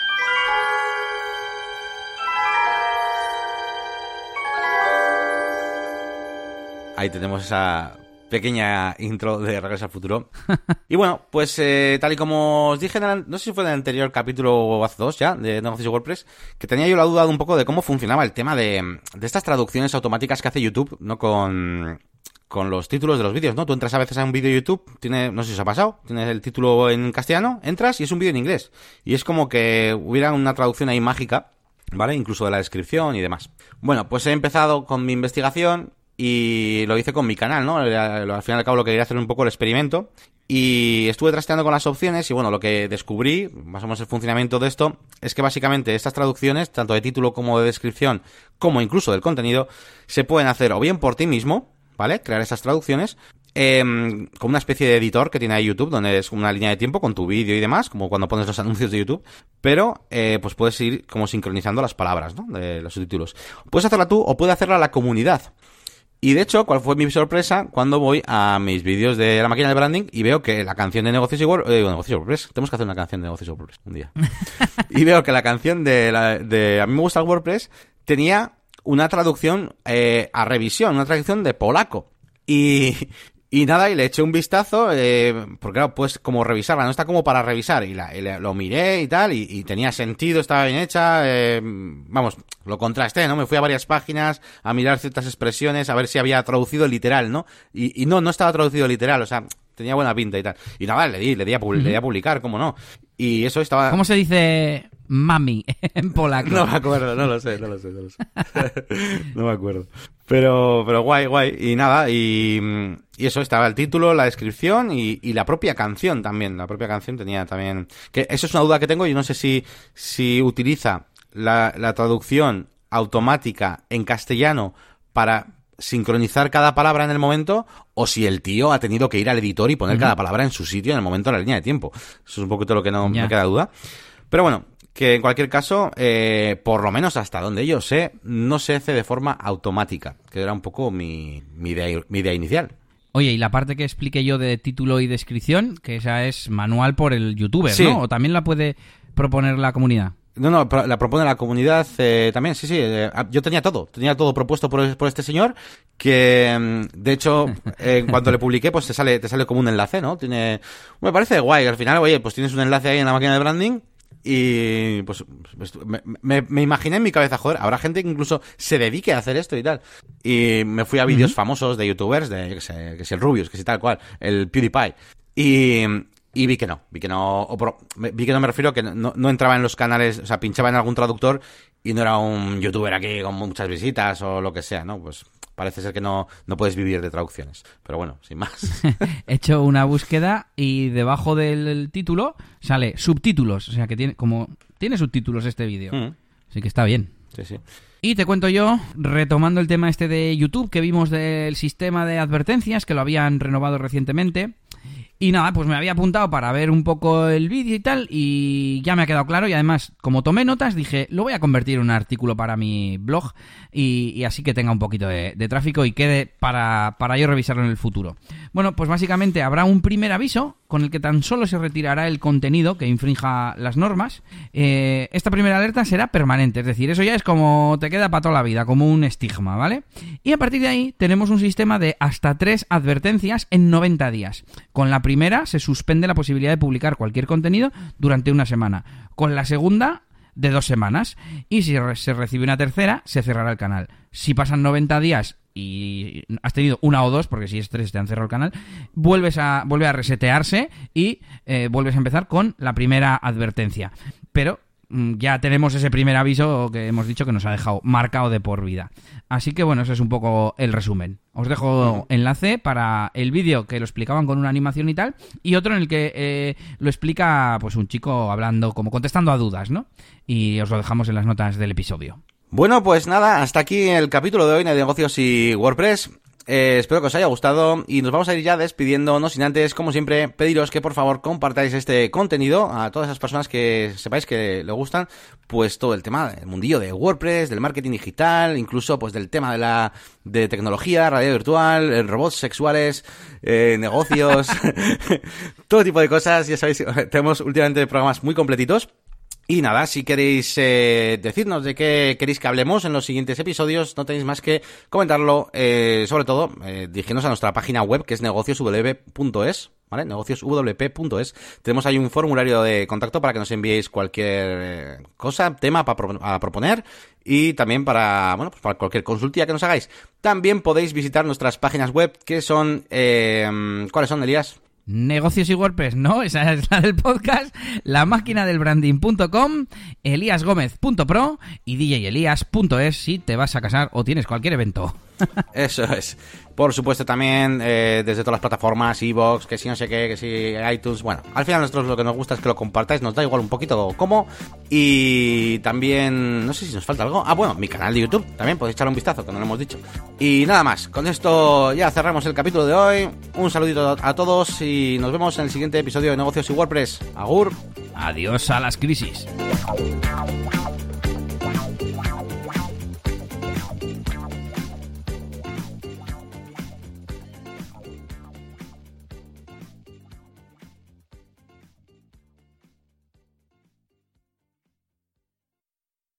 Ahí tenemos esa pequeña intro de Regreso al Futuro. y bueno, pues eh, tal y como os dije, en el- no sé si fue en el anterior capítulo o hace dos ya, de Negocios de WordPress, que tenía yo la duda de un poco de cómo funcionaba el tema de, de estas traducciones automáticas que hace YouTube, ¿no? Con, con los títulos de los vídeos, ¿no? Tú entras a veces a un vídeo de YouTube, tiene, no sé si os ha pasado, tienes el título en castellano, entras y es un vídeo en inglés. Y es como que hubiera una traducción ahí mágica, ¿vale? Incluso de la descripción y demás. Bueno, pues he empezado con mi investigación y lo hice con mi canal, ¿no? Al fin y al cabo lo que quería hacer un poco el experimento. Y estuve trasteando con las opciones y bueno, lo que descubrí, más o menos el funcionamiento de esto, es que básicamente estas traducciones, tanto de título como de descripción, como incluso del contenido, se pueden hacer o bien por ti mismo, ¿vale? Crear esas traducciones, em, con una especie de editor que tiene ahí YouTube, donde es una línea de tiempo con tu vídeo y demás, como cuando pones los anuncios de YouTube, pero eh, pues puedes ir como sincronizando las palabras, ¿no? De los subtítulos. Puedes hacerla tú o puede hacerla la comunidad. Y de hecho, ¿cuál fue mi sorpresa cuando voy a mis vídeos de la máquina de branding y veo que la canción de negocios y Word- eh, negocios WordPress, tenemos que hacer una canción de negocios y WordPress un día. y veo que la canción de, la- de a mí me gusta el WordPress tenía una traducción eh, a revisión, una traducción de polaco. Y, y nada, y le eché un vistazo, eh, porque claro, pues como revisarla, no está como para revisar, y, la, y la- lo miré y tal, y, y tenía sentido, estaba bien hecha, eh, vamos, lo contrasté, ¿no? Me fui a varias páginas a mirar ciertas expresiones, a ver si había traducido literal, ¿no? Y, y no, no estaba traducido literal, o sea, tenía buena pinta y tal. Y nada, le di, le di a, le di a publicar, ¿cómo no? Y eso estaba... ¿Cómo se dice mami en polaco? No me acuerdo, no lo sé, no lo sé, no lo sé. no me acuerdo. Pero, pero guay, guay. Y nada, y, y eso estaba el título, la descripción y, y la propia canción también. La propia canción tenía también. Que eso es una duda que tengo. Yo no sé si, si utiliza la, la traducción automática en castellano para sincronizar cada palabra en el momento o si el tío ha tenido que ir al editor y poner cada palabra en su sitio en el momento de la línea de tiempo. Eso es un poquito lo que no me queda duda. Pero bueno, que en cualquier caso, eh, por lo menos hasta donde yo sé, no se hace de forma automática, que era un poco mi, mi, idea, mi idea inicial. Oye, y la parte que expliqué yo de título y descripción, que esa es manual por el youtuber, Sí. ¿no? O también la puede proponer la comunidad. No, no, la propone la comunidad eh, también, sí, sí. eh, ah, yo tenía todo, tenía todo propuesto por, por este señor, que mm, de hecho, eh, en cuanto le publiqué, pues te sale, te sale como un enlace, ¿no? Tiene, me parece guay, al final, oye, pues tienes un enlace ahí en la máquina de branding y pues, pues, me, me- me imaginé en mi cabeza, joder, habrá gente que incluso se dedique a hacer esto y tal. Y me fui a vídeos famosos de youtubers, de, que sé, que si el Rubius, que si tal cual, el PewDiePie. Y, y vi que no, vi que no, o vi que no me refiero que no, no entraba en los canales, o sea, pinchaba en algún traductor y no era un youtuber aquí con muchas visitas o lo que sea, ¿no? Pues parece ser que no, no puedes vivir de traducciones. Pero bueno, sin más. He hecho una búsqueda y debajo del título sale subtítulos. O sea que tiene, como tiene subtítulos este vídeo. Mm, Así que está bien. sí, sí. Y te cuento yo, retomando el tema este de YouTube que vimos del sistema de advertencias, que lo habían renovado recientemente. Y nada, pues me había apuntado para ver un poco el vídeo y tal, y ya me ha quedado claro. Y además, como tomé notas, dije, lo voy a convertir en un artículo para mi blog, y, así que tenga un poquito de, de tráfico y quede para, para yo revisarlo en el futuro. Bueno, pues básicamente habrá un primer aviso con el que tan solo se retirará el contenido que infrinja las normas. Eh, esta primera alerta será permanente, es decir, eso ya es como te queda para toda la vida, como un estigma, ¿vale? Y a partir de ahí tenemos un sistema de hasta tres advertencias en 90 días. Con la primera se suspende la posibilidad de publicar cualquier contenido durante una semana. Con la segunda de dos semanas. Y si se recibe una tercera, se cerrará el canal. Si pasan 90 días y has tenido una o dos, porque si es tres te han cerrado el canal, vuelves a, vuelve a resetearse y eh, vuelves a empezar con la primera advertencia. Pero mm, ya tenemos ese primer aviso que hemos dicho que nos ha dejado marcado de por vida. Así que bueno, ese es un poco el resumen. Os dejo enlace para el vídeo que lo explicaban con una animación y tal, y otro en el que eh, lo explica pues un chico hablando, como contestando a dudas, ¿no? Y os lo dejamos en las notas del episodio. Bueno, pues nada, hasta aquí el capítulo de hoy de negocios y WordPress. Eh, espero que os haya gustado y nos vamos a ir ya despidiendo, no sin antes, como siempre, pediros que por favor compartáis este contenido a todas esas personas que sepáis que le gustan, pues todo el tema del mundillo de WordPress, del marketing digital, incluso pues del tema de la de tecnología, radio virtual, eh, robots sexuales, eh, negocios, todo tipo de cosas. Ya sabéis, tenemos últimamente programas muy completitos. Y nada, si queréis eh, decirnos de qué queréis que hablemos en los siguientes episodios, no tenéis más que comentarlo, eh, sobre todo eh, dirigiéndonos a nuestra página web que es negocioswp.es, ¿vale? negocioswp.es. Tenemos ahí un formulario de contacto para que nos enviéis cualquier eh, cosa, tema para proponer y también para, bueno, pues para cualquier consultilla que nos hagáis. También podéis visitar nuestras páginas web que son, eh, ¿cuáles son, Elías? Negocios y WordPress, no, esa es la del podcast, la máquina del branding.com, eliasgomez.pro y djelias.es si te vas a casar o tienes cualquier evento. Eso es. Por supuesto también eh, desde todas las plataformas, Evox, que si no sé qué, que si iTunes. Bueno, al final nosotros lo que nos gusta es que lo compartáis, nos da igual un poquito cómo. Y también, no sé si nos falta algo. Ah, bueno, mi canal de YouTube, también podéis echar un vistazo, que no lo hemos dicho. Y nada más, con esto ya cerramos el capítulo de hoy. Un saludito a todos y nos vemos en el siguiente episodio de Negocios y WordPress. Agur. Adiós a las crisis.